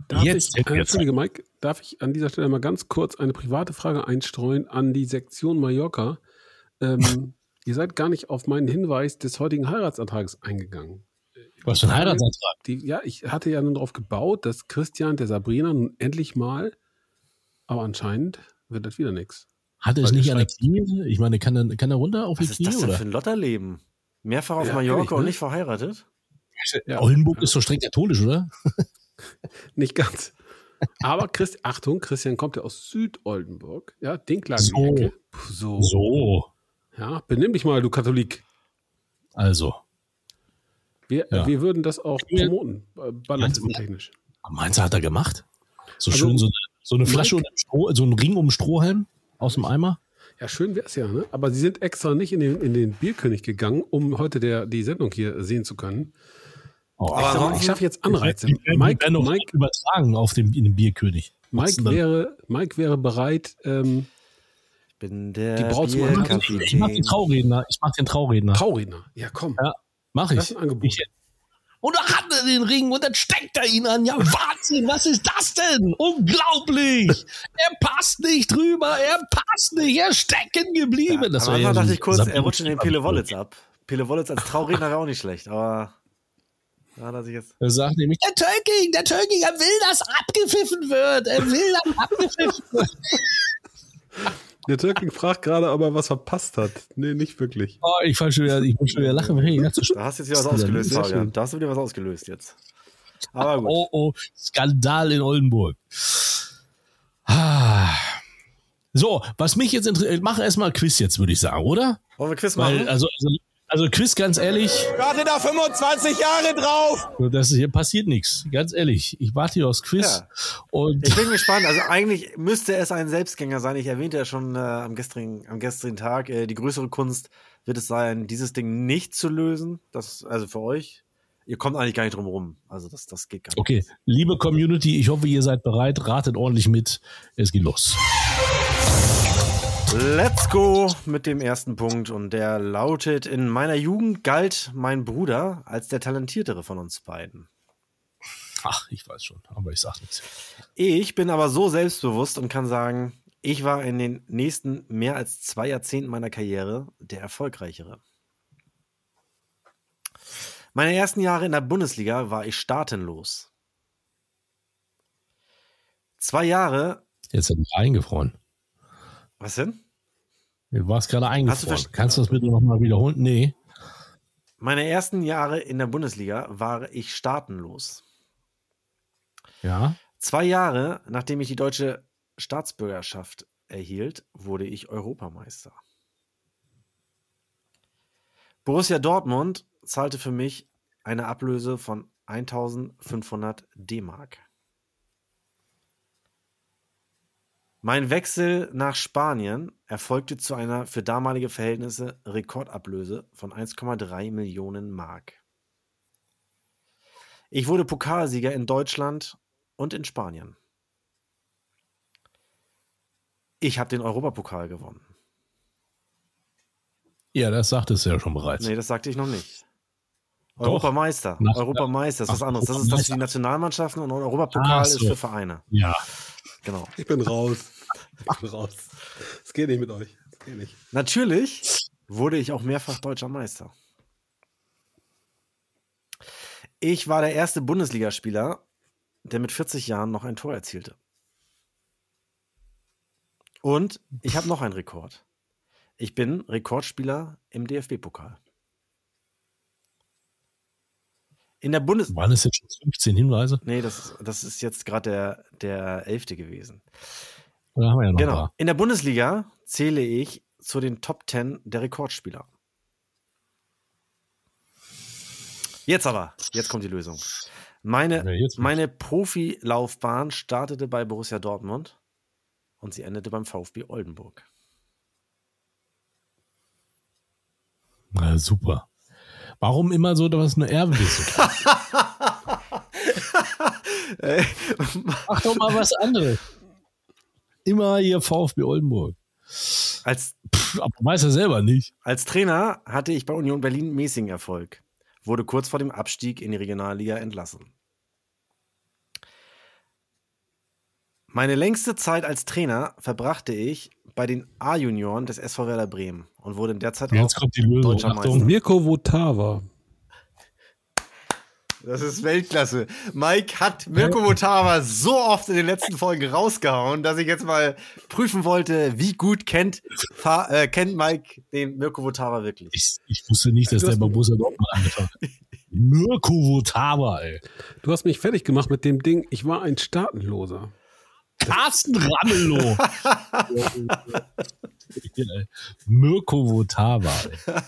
Darf Jetzt ich, wir Entschuldige, Mike, darf ich an dieser Stelle mal ganz kurz eine private Frage einstreuen an die Sektion Mallorca? Ähm, ihr seid gar nicht auf meinen Hinweis des heutigen Heiratsantrags eingegangen. Was für ein Heiratsantrag? Die, ja, ich hatte ja nun darauf gebaut, dass Christian der Sabrina nun endlich mal, aber anscheinend wird das wieder nichts. Hat er es nicht an der Knie? Ich meine, kann er, kann er runter auf die Was ist Knie? das denn Oder? für ein Lotterleben? Mehrfach auf Ja, Mallorca ehrlich, ne? und nicht verheiratet? Ja. Oldenburg ist doch streng katholisch, oder? Nicht ganz. Aber Christ, Achtung, Christian kommt ja aus Südoldenburg, ja, Dinklage. So. so. So. Ja, benimm dich mal, du Katholik. Also. Wir, Ja. wir würden das auch promoten, äh, ballastentechnisch. Meinst du, hat er gemacht? So Also, schön so, eine- so eine Mike- Flasche und Stroh, so ein Ring um Strohhalm aus dem Eimer? Ja, schön wär's ja, ne? Aber sie sind extra nicht in den, in den Bierkönig gegangen, um heute der, die Sendung hier sehen zu können. Oh, Aber Ich, sag ich schaffe jetzt Anreize. Die werden, Mike, Mike, übertragen auf dem, in den Bierkönig. Mike, wäre, Mike wäre bereit, ähm, Ich bin der Die Antrag. Ich mach den Trauredner. Ich mach den Trauredner. Trauredner. Ja, komm. Ja, mach ich. Das ist ein Angebot. ich. Und da hat er den Ring und dann steckt er ihn an. Ja, Wahnsinn, was ist das denn? Unglaublich. Er passt nicht drüber, er passt nicht, er ist stecken geblieben. Ja, das war ja dachte ich kurz, er rutscht in den Pele Wollitz ab. Pele Wollitz als Trauredner wäre auch nicht schlecht, aber da jetzt. Er sagt nämlich, der Tölking, der Tölking, er will, dass abgepfiffen wird. Er will, dass abgepfiffen wird. Der Türking fragt gerade, ob er was verpasst hat. Nee, nicht wirklich. Oh, ich, schon wieder, ich muss schon wieder lachen. wenn ich das so Da hast du jetzt wieder was ausgelöst. Fabian. Da hast du wieder was ausgelöst jetzt. Aber gut. Oh, oh, Skandal in Oldenburg. Ah. So, was mich jetzt interessiert, mach erstmal Quiz jetzt, würde ich sagen, oder? Wollen wir Quiz machen? Weil, also, also, also Quiz, ganz ehrlich, Warte da 25 Jahre drauf! das hier passiert nichts. Ganz ehrlich, ich warte hier aufs Quiz Ja. und Ich bin gespannt. Also eigentlich müsste es ein Selbstgänger sein. Ich erwähnte ja schon äh, am, gestrigen, am gestrigen Tag, äh, die größere Kunst wird es sein, dieses Ding nicht zu lösen. Das, also für euch. Ihr kommt eigentlich gar nicht drum rum. Also das, das geht gar nicht. okay, liebe Community, ich hoffe, ihr seid bereit, ratet ordentlich mit. Es geht los. Let's go mit dem ersten Punkt und der lautet, in meiner Jugend galt mein Bruder als der talentiertere von uns beiden. Ach, ich weiß schon, aber ich sag nichts. Ich bin aber so selbstbewusst und kann sagen, ich war in den nächsten mehr als zwei Jahrzehnten meiner Karriere der erfolgreichere. Meine ersten Jahre in der Bundesliga war ich staatenlos. Zwei Jahre, Jetzt hat mich eingefroren. was denn? Du warst gerade du eingefroren. verstanden? Kannst du das bitte nochmal wiederholen? Nee. Meine ersten Jahre in der Bundesliga war ich staatenlos. Ja. Zwei Jahre, nachdem ich die deutsche Staatsbürgerschaft erhielt, wurde ich Europameister. Borussia Dortmund zahlte für mich eine Ablöse von 1500 D-Mark. Mein Wechsel nach Spanien erfolgte zu einer für damalige Verhältnisse Rekordablöse von 1,3 Millionen Mark. Ich wurde Pokalsieger in Deutschland und in Spanien. Ich habe den Europapokal gewonnen. Ja, das sagtest du ja schon bereits. Nee, das sagte ich noch nicht. Doch. Europameister. Nach- Europameister ist was anderes. Das ist das für die Nationalmannschaften und Europapokal Ach ist so. für Vereine. Ja. Genau. Ich bin raus. Ich bin raus. Es geht nicht mit euch. Es geht nicht. Natürlich wurde ich auch mehrfach deutscher Meister. Ich war der erste Bundesligaspieler, der mit 40 Jahren noch ein Tor erzielte. Und ich habe noch einen Rekord. Ich bin Rekordspieler im DFB-Pokal. In der Bundes... Waren es jetzt schon 15 Hinweise? Nee, das, das ist jetzt gerade der, der elfte gewesen. Oder haben wir ja noch Genau. In der Bundesliga zähle ich zu den Top 10 der Rekordspieler. Jetzt aber, jetzt kommt die Lösung. Meine, jetzt meine Profilaufbahn startete bei Borussia Dortmund und sie endete beim VfB Oldenburg. Na, super. Warum immer so, dass eine Erbe bist? Mach doch mal was anderes. Immer hier VfB Oldenburg. Als, Pff, aber weiß er selber nicht. als Trainer hatte ich bei Union Berlin mäßigen Erfolg, wurde kurz vor dem Abstieg in die Regionalliga entlassen. Meine längste Zeit als Trainer verbrachte ich bei den A-Junioren des SV Werder Bremen und wurde in der Zeit Jetzt auch kommt die Lösung. deutscher Achtung. Meister. Mirko Votava. Das ist Weltklasse. Mike hat Mirko Votava so oft in den letzten Folgen rausgehauen, dass ich jetzt mal prüfen wollte, wie gut kennt, Fa äh, kennt Mike den Mirko Votava wirklich. Ich, ich wusste nicht, dass Du der bei Borussia Dortmund angefangen hat. Mirko Votava, ey. Du hast mich fertig gemacht mit dem Ding. Ich war ein Staatenloser. Carsten Ramelow. Mirko Votava.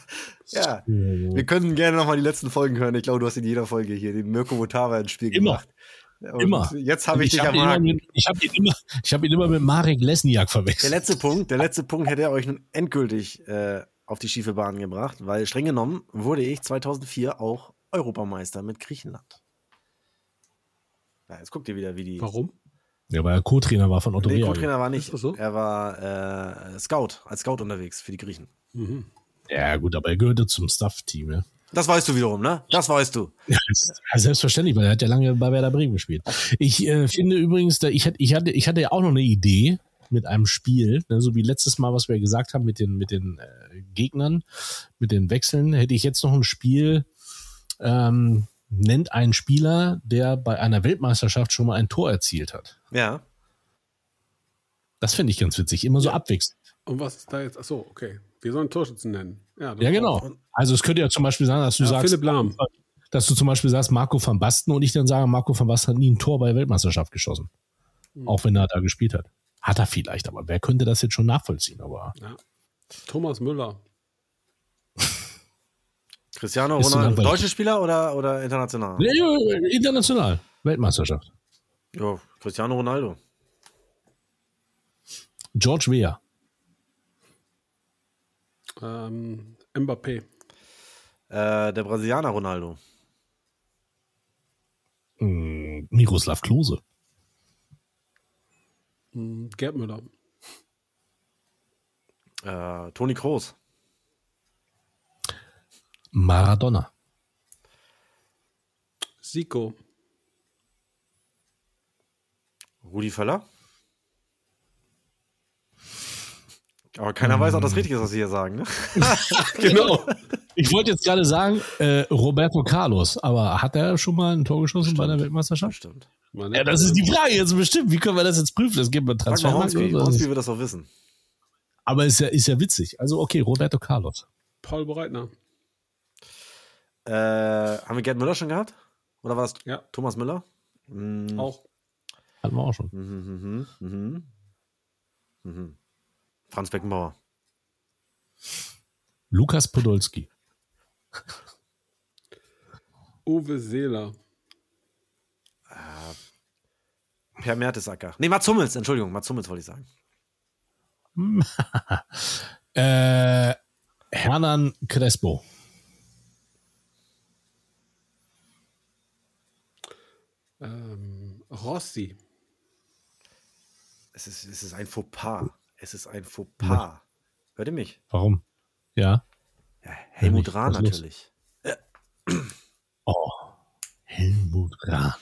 Ja, wir können gerne nochmal die letzten Folgen hören. Ich glaube, du hast in jeder Folge hier den Mirko Votava ins Spiel Immer. gemacht. Und Immer. Jetzt habe ich, dich hab am ihn immer Haken. mit, ich habe ihn, immer- ich hab ihn immer mit Marek Lesniak Der verwechselt. letzte Punkt, der letzte Punkt hätte er euch nun endgültig äh, auf die schiefe Bahn gebracht, weil streng genommen wurde ich 2004 auch Europameister mit Griechenland. Ja, jetzt guckt ihr wieder, wie die. Warum? Ja, weil er Co-Trainer war von Otto Nee. Co-Trainer war nicht. So? Er war äh, Scout, als Scout unterwegs für die Griechen. Ja, gut, aber er gehörte zum Staff-Team, ja. Das weißt du wiederum, ne? Das weißt du. Ja, selbstverständlich, weil er hat ja lange bei Werder Bremen gespielt. Ich äh, finde übrigens, da, ich, hatte, ich, hatte, ich hatte ja auch noch eine Idee mit einem Spiel, ne, so wie letztes Mal, was wir gesagt haben mit den, mit den äh, Gegnern, mit den Wechseln, hätte ich jetzt noch ein Spiel, ähm, nennt einen Spieler, der bei einer Weltmeisterschaft schon mal ein Tor erzielt hat. Ja. Das finde ich ganz witzig, immer so abwechselnd. Und was ist da jetzt? Achso, okay. Wir sollen Torschützen nennen. Ja, Ja, genau. Also es könnte ja zum Beispiel sein, dass du Ja, sagst, Philipp Lahm. dass du zum Beispiel sagst, Marco van Basten und ich dann sage, Marco van Basten hat nie ein Tor bei der Weltmeisterschaft geschossen. Auch wenn er da gespielt hat. Hat er vielleicht, aber wer könnte das jetzt schon nachvollziehen? Aber Ja. Thomas Müller. Cristiano Ronaldo. Deutsche Spieler oder, oder international? Nee, äh, international. Weltmeisterschaft. Ja, Cristiano Ronaldo. George Weah. Ähm, Mbappé. Äh, der Brasilianer Ronaldo. Mm, Miroslav Klose. Hm, Gerd Müller. Äh, Toni Kroos. Maradona. Zico. Rudi Völler. Aber keiner weiß, ob das richtig ist, was sie hier sagen. Ne? Genau. Ich wollte jetzt gerade sagen, äh, Roberto Carlos, aber hat er schon mal ein Tor geschossen bei der Weltmeisterschaft? Stimmt. Meine Ja, das ist die Frage jetzt bestimmt. Wie können wir das jetzt prüfen? Das Frag mal Transfermarkt. Hornsby wird das auch wissen. Aber ist ja, ist ja witzig. Also okay, Roberto Carlos. Paul Breitner. Äh, haben wir Gerd Müller schon gehabt? Oder war das Ja. Thomas Müller? Mhm. Auch. Hatten wir auch schon. Mhm, mhm, mhm. Mhm. Franz Beckenbauer. Lukas Podolski. Uwe Seeler. Per Mertesacker. Nee, Mats Hummels, Entschuldigung, Mats Hummels wollte ich sagen. Äh, Hernan Crespo. Ähm, Rossi. Es ist, es ist ein Fauxpas. Es ist ein Fauxpas. Hört ihr mich? Warum? Ja. Ja, Helmut. Rahn natürlich. Oh. Helmut Rahn.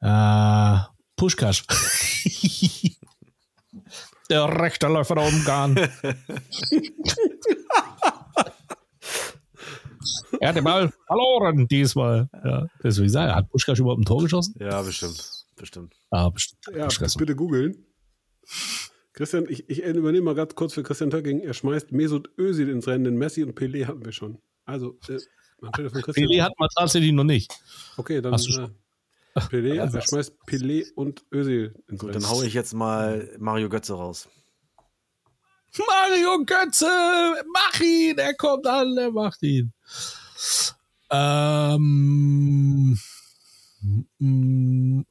Äh, Puschkasch. Der rechte Läufer da umgarn. er hat den Ball verloren diesmal. Ja, deswegen sagen, hat Puschkasch überhaupt ein Tor geschossen? Ja, bestimmt. Bestimmt. Ah, bestimmt. Ja, bitte googeln. Christian, ich, ich übernehme mal ganz kurz für Christian Töcking. Er schmeißt Mesut Özil ins Rennen, den Messi und Pelé hatten wir schon. Also, äh, von Christian. Pelé hat man tatsächlich noch nicht. Okay, dann Hast du äh? Pelé, er schmeißt Pelé und Özil ins Gut, Rennen. dann haue ich jetzt mal Mario Götze raus. Mario Götze, mach ihn, er kommt an, er macht ihn. Ähm, mm,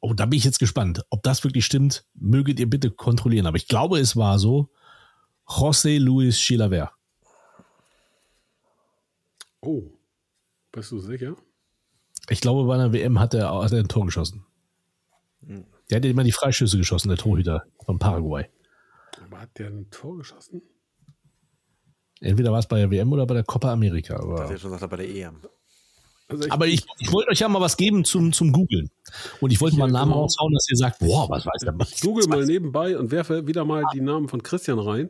oh, da bin ich jetzt gespannt. Ob das wirklich stimmt, möget ihr bitte kontrollieren. Aber ich glaube, es war so. José Luis Chilaver. Oh, bist du sicher? Ich glaube, bei einer WM hat er, hat er ein Tor geschossen. Der hat immer die Freischüsse geschossen, der Torhüter von Paraguay. Aber hat der ein Tor geschossen? Entweder war es bei der WM oder bei der Copa America. Das Aber hat er schon gesagt, bei der EM. Also ich- Aber ich, ich wollte euch ja mal was geben zum, zum Googlen. Und ich wollte mal einen Namen genau. raushauen, dass ihr sagt, boah, was weiß der Mann? Ich google mal nebenbei und werfe wieder mal die Namen von Christian rein.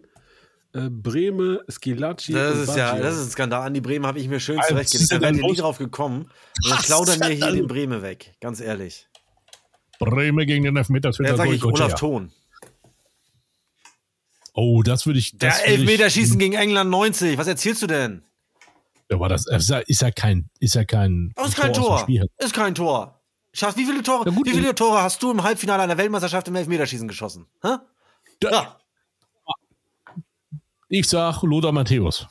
Äh, Breme, Skilacci Das und ist ja, Baggio. das ist ein Skandal. An die Bremen habe ich mir schön Also, zurechtgelegt. Da wäre ja ihr nie los. drauf gekommen. Und dann klaudern mir hier den Bremen weg. Ganz ehrlich. Bremen gegen den Elfmeter. Ja, sag ich Olaf Thon. Oh, das würde ich. Das Der Elfmeterschießen gegen England 90. Was erzählst du denn? Ja, war das ist ja, ist ja kein, ist ja kein. Das ist kein Tor. Ist kein Tor. Schaff, wie viele Tore, Ja, gut, wie viele Tore hast du im Halbfinale einer Weltmeisterschaft im Elfmeterschießen geschossen? Hä? Ja. Ja. Ich sag Lothar Matthäus.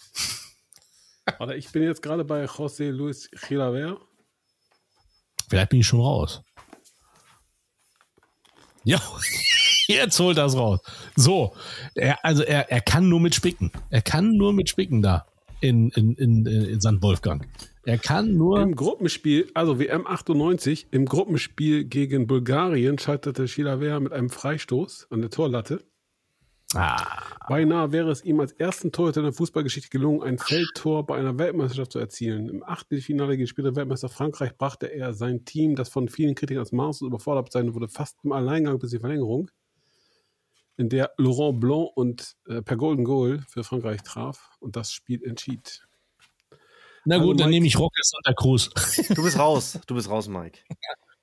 Warte, ich bin jetzt gerade bei José Luis Chilaver. Vielleicht bin ich schon raus. Ja, jetzt holt das raus. So, er, also er, er kann nur mit Spicken. Er kann nur mit Spicken da in, in, in, in St. Wolfgang. Er kann nur. Im Gruppenspiel, also WM 98, im Gruppenspiel gegen Bulgarien scheiterte Chilaver mit einem Freistoß an der Torlatte. Ah, Beinahe wäre es ihm als ersten Torhüter in der Fußballgeschichte gelungen, ein Feldtor bei einer Weltmeisterschaft zu erzielen. Im Achtelfinale gegen Spieler Weltmeister Frankreich brachte er sein Team, das von vielen Kritikern als maßlos überfordert bezeichnet wurde, fast im Alleingang bis die Verlängerung, in der Laurent Blanc und äh, per Golden Goal für Frankreich traf und das Spiel entschied. na Hallo, gut, dann Mike. nehme ich Rocket Santa Cruz. Du bist raus. Du bist raus, Mike.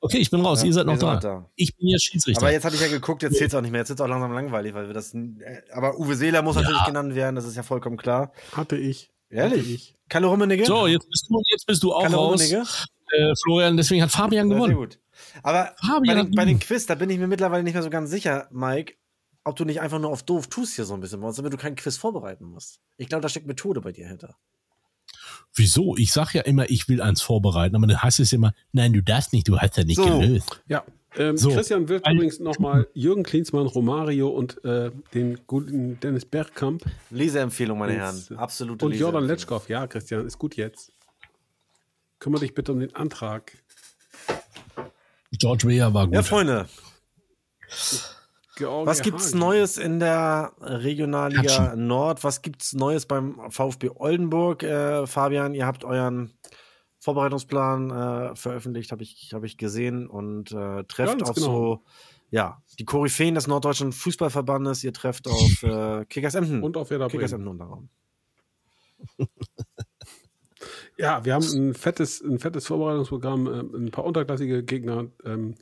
Okay, ich bin raus. Ja, Ihr seid noch da. da. Ich bin jetzt Schiedsrichter. Aber jetzt hatte ich ja geguckt, jetzt zählt es auch nicht mehr. Jetzt ist es auch langsam langweilig, weil wir das. äh, Aber Uwe Seeler muss natürlich genannt werden, das ist ja vollkommen klar. Hatte ich. Hatte Ehrlich? ich. Kalle Rummenigge? so, jetzt bist du, jetzt bist du auch Kalle raus. Rummenigge? Äh, Florian, deswegen hat Fabian Ja, sehr gewonnen. gut. Aber Fabian bei den, bei den gewonnen. Quiz, da bin ich mir mittlerweile nicht mehr so ganz sicher, Mike, ob du nicht einfach nur auf doof tust hier so ein bisschen bei uns, damit du keinen Quiz vorbereiten musst. Ich glaube, da steckt Methode bei dir hinter. Wieso? Ich sag ja immer, ich will eins vorbereiten, aber dann heißt es immer, nein, du darfst nicht, du hast ja nicht So. gelöst. Ja, ähm, So. Christian wird Ein- übrigens nochmal Jürgen Klinsmann, Romario und äh, den guten Dennis Bergkamp Leseempfehlung, meine Herren. Absolute und Jordan. Letschkow. Ja, Christian, ist gut jetzt. Kümmere dich bitte um den Antrag. George Weah war gut. Ja, Freunde, Georgia was gibt's Hagi. Neues in der Regionalliga Katschen. Nord? Was gibt's Neues beim VfB Oldenburg? Äh, Fabian, ihr habt euren Vorbereitungsplan äh, veröffentlicht, habe ich, hab ich gesehen und äh, trefft Ganz auf genau. so, ja, die Koryphäen des Norddeutschen Fußballverbandes. Ihr trefft auf äh, Kickers Emden. Und auf Werder Kickers Bremen. Emden unter anderem. Ja, wir haben ein fettes, ein fettes Vorbereitungsprogramm, ähm, ein paar unterklassige Gegner, ähm,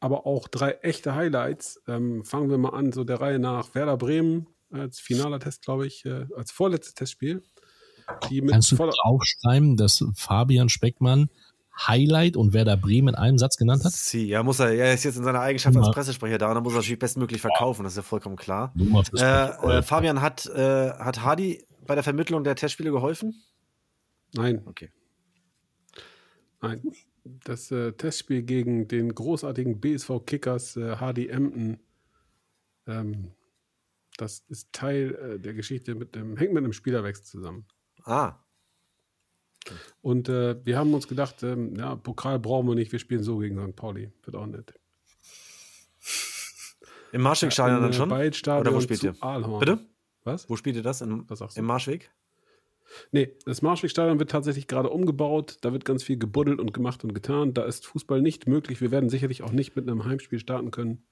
aber auch drei echte Highlights. Ähm, fangen wir mal an, so der Reihe nach. Werder Bremen als finaler Test, glaube ich, äh, als vorletztes Testspiel. Die mit Kannst du aufschreiben, dass Fabian Speckmann Highlight und Werder Bremen in einem Satz genannt hat? Sie, ja, muss er, er ist jetzt in seiner Eigenschaft als Pressesprecher da und dann muss er natürlich bestmöglich verkaufen, das ist ja vollkommen klar. Äh, äh, Fabian, hat, äh, hat Hardy bei der Vermittlung der Testspiele geholfen? nein, Okay. nein. Das äh, Testspiel gegen den großartigen BSV Kickers äh, HD Emden, ähm, das ist Teil äh, der Geschichte mit dem, hängt mit einem Spielerwechsel zusammen. Ah, Und äh, wir haben uns gedacht, ähm, ja, Pokal brauchen wir nicht, wir spielen so gegen St. Pauli. Wird auch nett. im Marschwegstadion dann Im, äh, schon? Oder wo spielt ihr? Aalhorn. Bitte? Was? Wo spielt ihr das? In, Was sagst du? Im Marschweg? Nee, das Marschwegstadion wird tatsächlich gerade umgebaut. Da wird ganz viel gebuddelt und gemacht und getan. Da ist Fußball nicht möglich. Wir werden sicherlich auch nicht mit einem Heimspiel starten können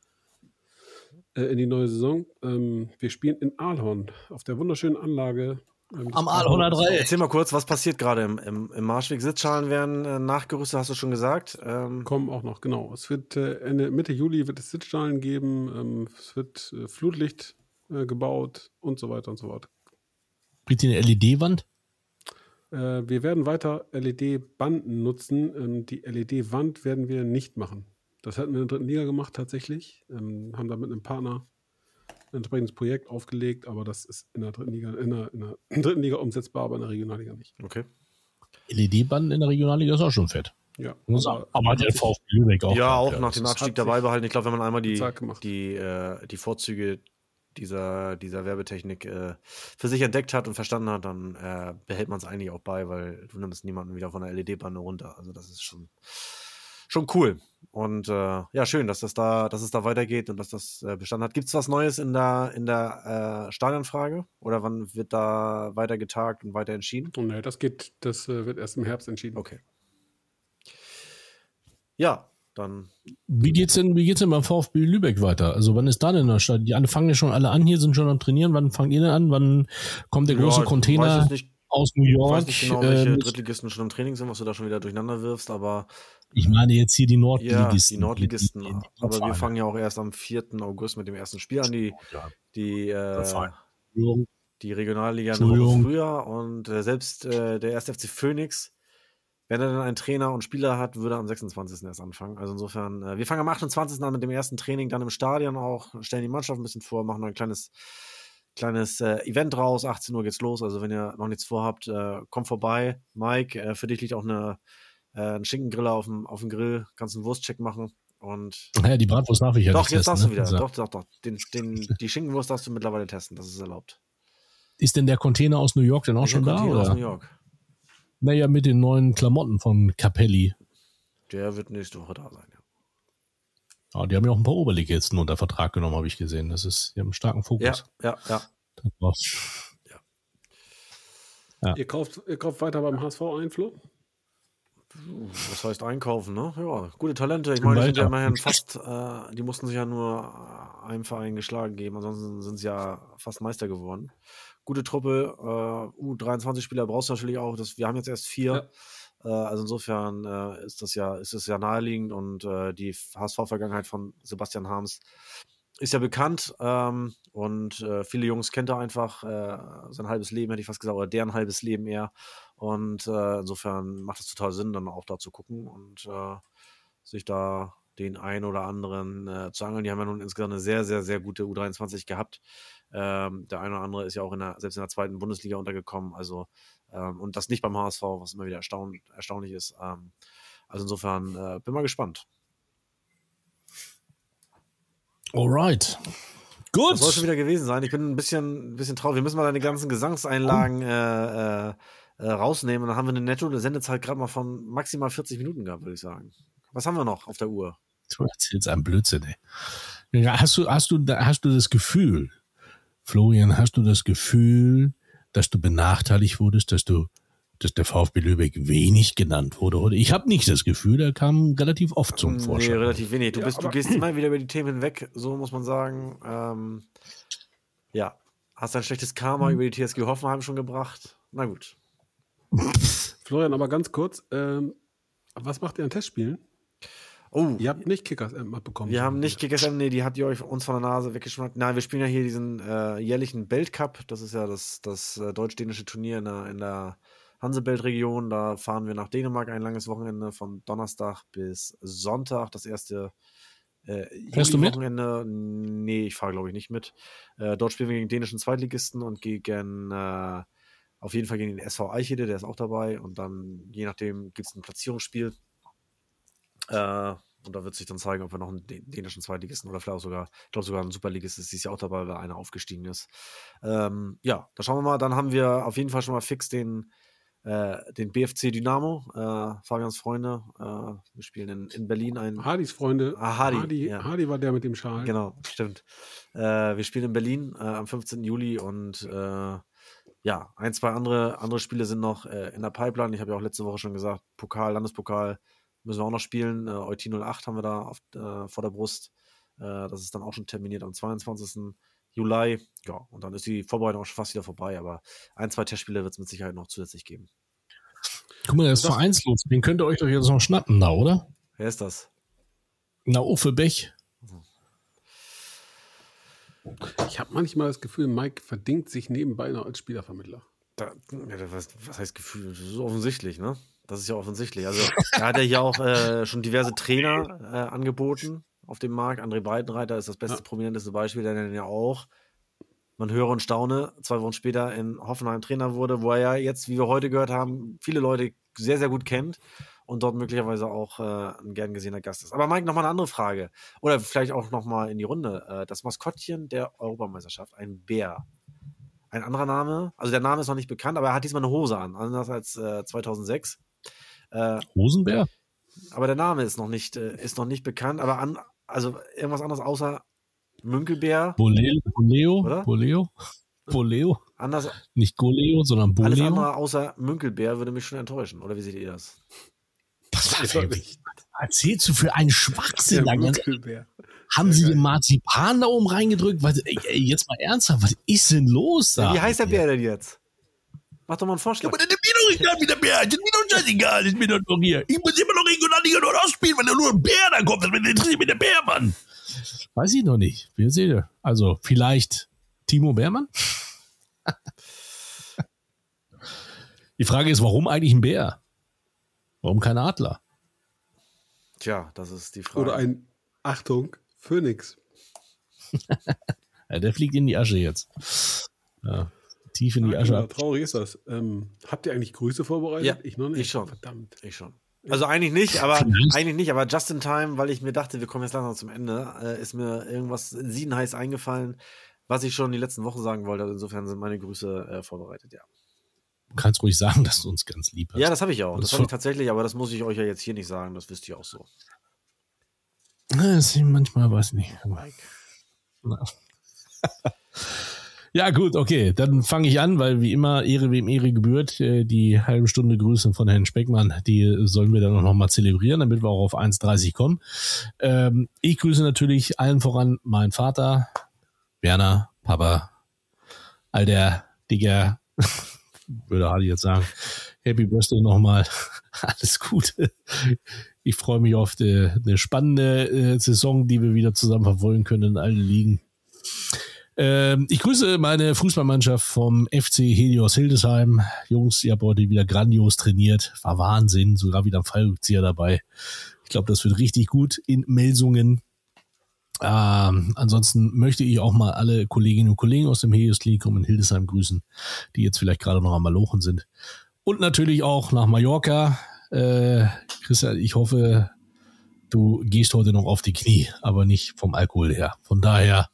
äh, in die neue Saison. Ähm, wir spielen in Aalhorn auf der wunderschönen Anlage. ähm, Am Aalhorner Dreieck. Erzähl mal kurz, was passiert gerade im, im, im Marschweg? Sitzschalen werden äh, nachgerüstet, hast du schon gesagt. Ähm, Kommen auch noch, genau. Es wird äh, Ende, Mitte Juli wird es Sitzstahlen geben. Ähm, es wird äh, Flutlicht äh, gebaut und so weiter und so fort. Bringt ihr eine LED-Wand? Äh, wir werden weiter LED-Banden nutzen. Ähm, die LED-Wand werden wir nicht machen. Das hatten wir in der dritten Liga gemacht tatsächlich. Ähm, haben da mit einem Partner ein entsprechendes Projekt aufgelegt, aber das ist in der dritten Liga, in der, in der dritten Liga umsetzbar, aber in der Regionalliga nicht. okay. LED-Banden in der Regionalliga ist auch schon fett. Ja, Muss aber, aber hat der VfB Lübeck auch. ja, auch nach dem Abstieg dabei behalten. Ich glaube, wenn man einmal die, die, äh, die Vorzüge dieser, dieser Werbetechnik äh, für sich entdeckt hat und verstanden hat, dann äh, behält man es eigentlich auch bei, weil du nimmst niemanden wieder von der LED-Bande runter. Also das ist schon, schon cool. Und äh, ja, schön, dass das da, dass es da weitergeht und dass das äh, bestanden hat. Gibt es was Neues in der, in der äh, Stadionfrage? Oder wann wird da weiter getagt und weiter entschieden? Nee, das geht, das äh, wird erst im Herbst entschieden. Okay. Ja, dann. Wie geht's denn, wie geht's denn beim VfB Lübeck weiter? Also wann ist da denn der Start? Die alle fangen ja schon alle an hier, sind schon am Trainieren. Wann fangt ihr denn an? Wann kommt der große ja, ich Container nicht, aus New ich York? weiß nicht genau, welche Ähm, Drittligisten schon im Training sind, was du da schon wieder durcheinander wirfst, aber ich meine jetzt hier die ja, Nordligisten. die Nordligisten. die- die- die aber wir fangen ja auch erst am 4. August mit dem ersten Spiel an. Die, Ja, die, äh, die Regionalliga Entschuldigung. früher und äh, selbst äh, der erste FC Phoenix, wenn er dann einen Trainer und Spieler hat, würde am 26. erst anfangen. Also insofern, äh, wir fangen am 28. an mit dem ersten Training, dann im Stadion auch, stellen die Mannschaft ein bisschen vor, machen ein kleines, kleines äh, Event raus, 18 Uhr geht's los. Also wenn ihr noch nichts vorhabt, äh, kommt vorbei. Mike, äh, für dich liegt auch eine, äh, ein Schinkengriller auf dem, auf dem Grill, kannst einen Wurstcheck machen. Und Ja, die Bratwurst darf ich ja doch, jetzt testen, darfst du ne? wieder. Also, Doch, doch, doch. Den, den, die Schinkenwurst darfst du mittlerweile testen, das ist erlaubt. Ist denn der Container aus New York denn auch Der schon da? Container aus Oder? New York. Naja, mit den neuen Klamotten von Capelli. Der wird nächste Woche da sein, ja. Ja, die haben ja auch ein paar Oberligisten unter Vertrag genommen, habe ich gesehen. Das ist, die haben einen starken Ja, Fokus. ja, ja. Das war's. Ja. Ihr, kauft, ihr kauft weiter beim HSV ein, Flo? Was heißt einkaufen, ne? Ja, gute Talente. Ich meine, die sind ja immerhin fast, äh, die mussten sich ja nur einem Verein geschlagen geben, ansonsten sind sie ja fast Meister geworden. Gute Truppe, äh, U23-Spieler brauchst du natürlich auch. Das, wir haben jetzt erst vier. Äh, also insofern äh, ist das ja, ist es ja naheliegend und äh, die HSV-Vergangenheit von Sebastian Harms ist ja bekannt ähm, und äh, viele Jungs kennt er einfach äh, sein halbes Leben, hätte ich fast gesagt, oder deren halbes Leben eher. Und äh, insofern macht es total Sinn, dann auch da zu gucken und äh, sich da den einen oder anderen äh, zu angeln. Die haben ja nun insgesamt eine sehr, sehr, sehr gute U23 gehabt. Ähm, der eine oder andere ist ja auch in der, selbst in der zweiten Bundesliga untergekommen. Also, ähm, und das nicht beim HSV, was immer wieder erstaun erstaunlich ist. Ähm, also insofern äh, bin mal gespannt. Alright. Das soll Gut. schon wieder gewesen sein. Ich bin ein bisschen, ein bisschen traurig. Wir müssen mal deine ganzen Gesangseinlagen äh, äh, äh, rausnehmen. Und dann haben wir eine netto Sendezeit gerade mal von maximal 40 Minuten gehabt, würde ich sagen. Was haben wir noch auf der Uhr? Du erzählst einen Blödsinn, ey. Hast du, hast du, hast du das Gefühl, Florian, hast du das Gefühl, dass du benachteiligt wurdest, dass du, dass der VfB Lübeck wenig genannt wurde? Oder ich habe nicht das Gefühl, er kam relativ oft zum Nee, Vorschein. relativ wenig. Du, Ja, bist, du aber- gehst immer wieder über die Themen hinweg, so muss man sagen. Ähm, ja, hast ein schlechtes Karma über die TSG Hoffenheim schon gebracht. Na gut. Florian, aber ganz kurz, ähm, was macht ihr an Testspielen? Oh, Ihr habt nicht Kickers App bekommen. wir haben nicht GGSM, nee, die hat ihr euch uns von der Nase weggeschnappt. Nein, wir spielen ja hier diesen äh, jährlichen Weltcup. Das ist ja das, das äh, deutsch-dänische Turnier in der, in der Hansebelt-Region. Da fahren wir nach Dänemark ein langes Wochenende von Donnerstag bis Sonntag. Das erste äh, Fährst du mit? Wochenende. Nee, ich fahre glaube ich nicht mit. Äh, dort spielen wir gegen dänischen Zweitligisten und gegen äh, auf jeden Fall gegen den SV Eichede, der ist auch dabei. Und dann, je nachdem, gibt es ein Platzierungsspiel. Äh, und da wird sich dann zeigen, ob wir noch einen dän- dänischen Zweitligisten oder vielleicht auch sogar, ich glaube sogar einen Superligist ist dieses Jahr auch dabei, weil einer aufgestiegen ist. Ähm, ja, da schauen wir mal. Dann haben wir auf jeden Fall schon mal fix den, äh, den BFC Dynamo, äh, Fabians Freunde. Äh, wir spielen in, in Berlin ein. Hardys Freunde. Ah, Hardy, Hardy, ja. Hardy war der mit dem Schal. Genau, stimmt. Äh, wir spielen in Berlin äh, am 15. Juli und äh, ja, ein, zwei andere, andere Spiele sind noch in der Pipeline. Ich habe ja auch letzte Woche schon gesagt, Pokal, Landespokal müssen wir auch noch spielen. Äh, Eutin 08 haben wir da auf, äh, vor der Brust. Äh, das ist dann auch schon terminiert am 22. Juli. Ja, und dann ist die Vorbereitung auch schon fast wieder vorbei, aber ein, zwei Testspiele wird es mit Sicherheit noch zusätzlich geben. Guck mal, der ist vereinslos. Den könnt ihr euch doch jetzt noch schnappen da, oder? Wer ist das? Na, Uffe Bech. Ich habe manchmal das Gefühl, Mike verdingt sich nebenbei noch als Spielervermittler. Da, ja, was, was heißt Gefühl? Das ist offensichtlich, ne? Das ist ja offensichtlich. Also, er hat ja hier auch äh, schon diverse Trainer äh, angeboten auf dem Markt. André Breitenreiter ist das beste, Ja. prominenteste Beispiel, der dann ja auch, man höre und staune, zwei Wochen später in Hoffenheim Trainer wurde, wo er ja jetzt, wie wir heute gehört haben, viele Leute sehr, sehr gut kennt und dort möglicherweise auch äh, ein gern gesehener Gast ist. Aber Mike, nochmal eine andere Frage. Oder vielleicht auch nochmal in die Runde. Äh, das Maskottchen der Europameisterschaft, ein Bär. Ein anderer Name, also der Name ist noch nicht bekannt, aber er hat diesmal eine Hose an, anders als äh, 2006. Äh, Rosenbär? aber der Name ist noch nicht, äh, ist noch nicht bekannt, aber an, also irgendwas anderes außer Münkelbär, Boleo? Boleo? Oder? Boleo? Boleo? anders, Nicht Goleo, sondern alles Boleo? andere außer Münkelbär würde mich schon enttäuschen, oder wie seht ihr das? Deutlich. erzählst du für einen Schwachsinn? Ganz- Mückelbär. haben sie den Marzipan da oben reingedrückt? Was, ey, ey, jetzt mal ernsthaft, was ist denn los da? Wie heißt der Bär denn jetzt? Mach doch mal einen Vorschlag. Aber das ist mir doch egal, wie der Bär. Das ist mir doch scheißegal. Ist mir doch noch hier. Ich muss immer noch Regionalliga Nord spielen, wenn da nur ein Bär da kommt. Dann interessiert mich der Bär, Mann. Weiß ich noch nicht. Wir sehen. Also, vielleicht Timo Bärmann? Die Frage ist, warum eigentlich ein Bär? Warum kein Adler? Tja, das ist die Frage. Oder ein, Achtung, Phönix. Ja, der fliegt in die Asche jetzt. Ja, tief in die Ja, Asche. genau, traurig ist das. Ähm, habt ihr eigentlich Grüße vorbereitet? Ja, ich noch nicht. ich schon. Verdammt. Ich schon. Also eigentlich nicht, aber eigentlich nicht, aber just in time, weil ich mir dachte, wir kommen jetzt langsam zum Ende, äh, ist mir irgendwas siedenheiß eingefallen, was ich schon die letzten Wochen sagen wollte. Also Insofern sind meine Grüße äh, vorbereitet, ja. Du kannst ruhig sagen, dass du uns ganz lieb hast. Ja, das habe ich auch. Das Das habe ich tatsächlich, aber das muss ich euch ja jetzt hier nicht sagen, das wisst ihr auch so. Das ist manchmal weiß ich nicht. Na. Ja, gut, okay. Dann fange ich an, weil wie immer Ehre wem Ehre gebührt. Äh, Die halbe Stunde Grüße von Herrn Speckmann, die sollen wir dann auch noch mal zelebrieren, damit wir auch auf 1,30 kommen. Ähm, ich grüße natürlich allen voran meinen Vater, Werner, Papa, all der Digger, würde Hardy jetzt sagen. Happy Birthday nochmal. Alles Gute. Ich freue mich auf die, eine spannende äh, Saison, die wir wieder zusammen verfolgen können in allen Ligen. Ähm, ich grüße meine Fußballmannschaft vom FC Helios Hildesheim. Jungs, ihr habt heute wieder grandios trainiert. War Wahnsinn, sogar wieder ein Fallrückzieher dabei. Ich glaube, das wird richtig gut in Melsungen. Ähm, ansonsten möchte ich auch mal alle Kolleginnen und Kollegen aus dem Helios Klinikum in Hildesheim grüßen, die jetzt vielleicht gerade noch am Malochen sind. Und natürlich auch nach Mallorca. Äh, Christian, ich hoffe, du gehst heute noch auf die Knie, aber nicht vom Alkohol her. Von daher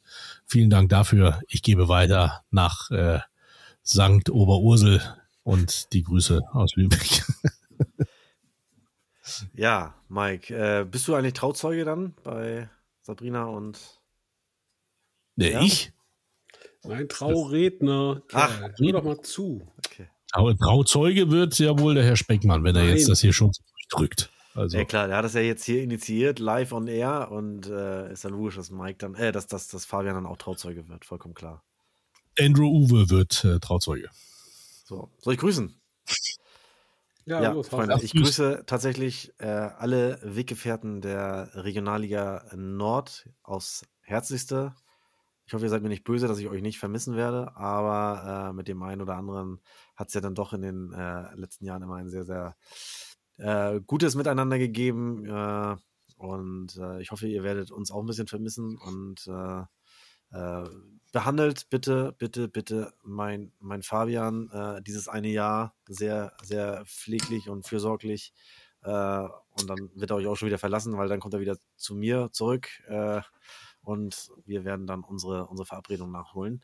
vielen Dank dafür. Ich gebe weiter nach äh, St. Oberursel und die Grüße aus Lübeck. Ja, Mike, äh, bist du eigentlich Trauzeuge dann bei Sabrina und Nee, Ja? Ich? Ein Trauredner. Ach, Hör doch mal zu. okay. Aber Trauzeuge wird ja wohl der Herr Speckmann, wenn er Nein. jetzt das hier schon so drückt. Also, Ja klar, der hat das ja jetzt hier initiiert, live on air und äh, ist dann logisch, dass Mike dann, äh, dass, dass, dass Fabian dann auch Trauzeuge wird, vollkommen klar. Andrew Uwe wird äh, Trauzeuge. So, soll ich grüßen? Ja, los, Freunde, ich grüße tatsächlich äh, alle Weggefährten der Regionalliga Nord aufs Herzlichste. Ich hoffe, ihr seid mir nicht böse, dass ich euch nicht vermissen werde, aber äh, mit dem einen oder anderen hat es ja dann doch in den äh, letzten Jahren immer ein sehr, sehr äh, gutes Miteinander gegeben. Äh, und äh, ich hoffe, ihr werdet uns auch ein bisschen vermissen und äh, äh, behandelt bitte, bitte, bitte mein, mein Fabian äh, dieses eine Jahr sehr, sehr pfleglich und fürsorglich. Und dann wird er euch auch schon wieder verlassen, weil dann kommt er wieder zu mir zurück und wir werden dann unsere, unsere Verabredung nachholen.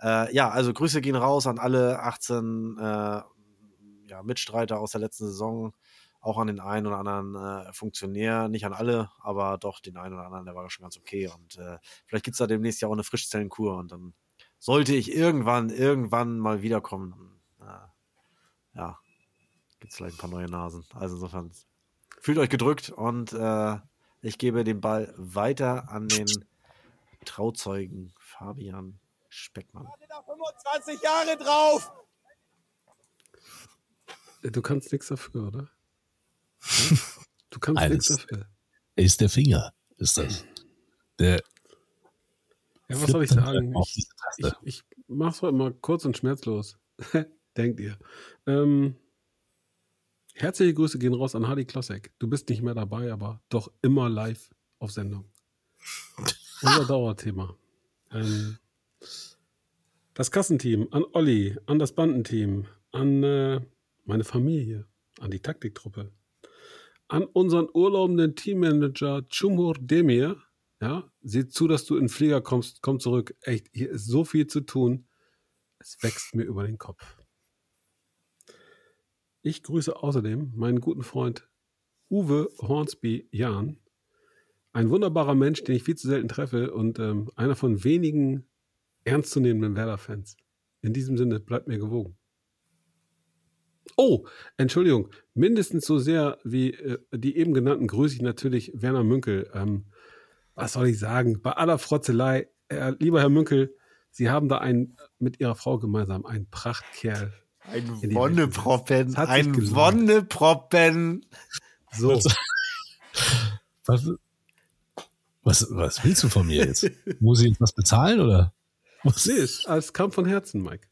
Äh, ja, also Grüße gehen raus an alle 18 äh, ja, Mitstreiter aus der letzten Saison, auch an den einen oder anderen äh, Funktionär, nicht an alle, aber doch den einen oder anderen, der war schon ganz okay. Und äh, vielleicht gibt es da demnächst ja auch eine Frischzellenkur und dann sollte ich irgendwann, irgendwann mal wiederkommen, äh, ja, gibt es vielleicht ein paar neue Nasen. Also insofern fühlt euch gedrückt und äh, ich gebe den Ball weiter an den Trauzeugen Fabian Speckmann. Warte da 25 Jahre drauf. Du kannst nichts dafür, oder? Du kannst Alles. nichts dafür. Ist der Finger, ist das. Der Ja, was soll ich sagen? Ich, ich, ich mach's heute mal kurz und schmerzlos. Denkt ihr. Ähm, herzliche Grüße gehen raus an Hardy Klossek. Du bist nicht mehr dabei, aber doch immer live auf Sendung. Unser Dauerthema. Ähm, das Kassenteam, an Olli, an das Bandenteam, an äh, meine Familie, an die Taktiktruppe, an unseren urlaubenden Teammanager Chumur Demir. Ja, sieh zu, dass du in den Flieger kommst, komm zurück. Echt, hier ist so viel zu tun. Es wächst mir über den Kopf. Ich grüße außerdem meinen guten Freund Uwe Hornsby Jahn. Ein wunderbarer Mensch, den ich viel zu selten treffe und ähm, einer von wenigen ernstzunehmenden Werder-Fans. In diesem Sinne, bleibt mir gewogen. Oh, Entschuldigung. Mindestens so sehr wie äh, die eben genannten grüße ich natürlich Werner Münkel. Ähm, was soll ich sagen? Bei aller Frotzelei, äh, lieber Herr Münkel, Sie haben da einen mit Ihrer Frau gemeinsam einen Prachtkerl. Ein Wonneproppen. Ein. Wonneproppen. So, Was, was, was willst du von mir jetzt? Muss ich jetzt was bezahlen oder? Was nee, es, es kam von Herzen, Mike.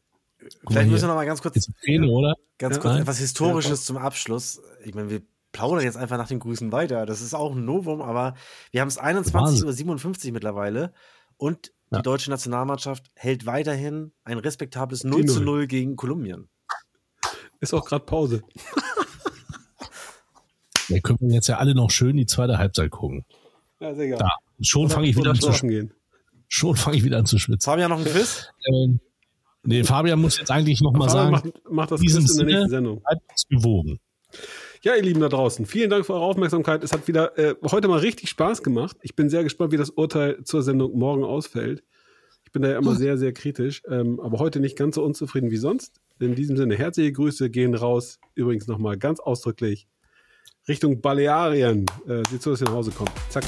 Vielleicht müssen wir noch mal ganz kurz, Träne, oder? ganz Ja. kurz Nein. etwas Historisches zum Abschluss. Ich meine, wir plaudern jetzt einfach nach den Grüßen weiter. Das ist auch ein Novum, aber wir haben es 21.57 Uhr mittlerweile und die Ja. deutsche Nationalmannschaft hält weiterhin ein respektables 0 Die zu Null. 0 gegen Kolumbien. Ist auch gerade Pause. Wir können jetzt ja alle noch schön die zweite Halbzeit gucken. Ja, sehr Da. Schon fange ich wieder an zu gehen. schon fange ich wieder an zu schwitzen. Fabian, noch ein Quiz? Ähm, nee, Fabian muss jetzt eigentlich noch mal Fabian sagen, macht, macht das in diesem in der Sinne- nächsten Sendung. bleibt gewogen. Ja, ihr Lieben da draußen, vielen Dank für eure Aufmerksamkeit. Es hat wieder äh, heute mal richtig Spaß gemacht. Ich bin sehr gespannt, wie das Urteil zur Sendung morgen ausfällt. Ich bin da ja immer sehr, sehr kritisch, ähm, aber heute nicht ganz so unzufrieden wie sonst. In diesem Sinne, herzliche Grüße gehen raus. Übrigens nochmal ganz ausdrücklich Richtung Balearien. Äh, seht zu, dass ihr nach Hause kommt. Zack.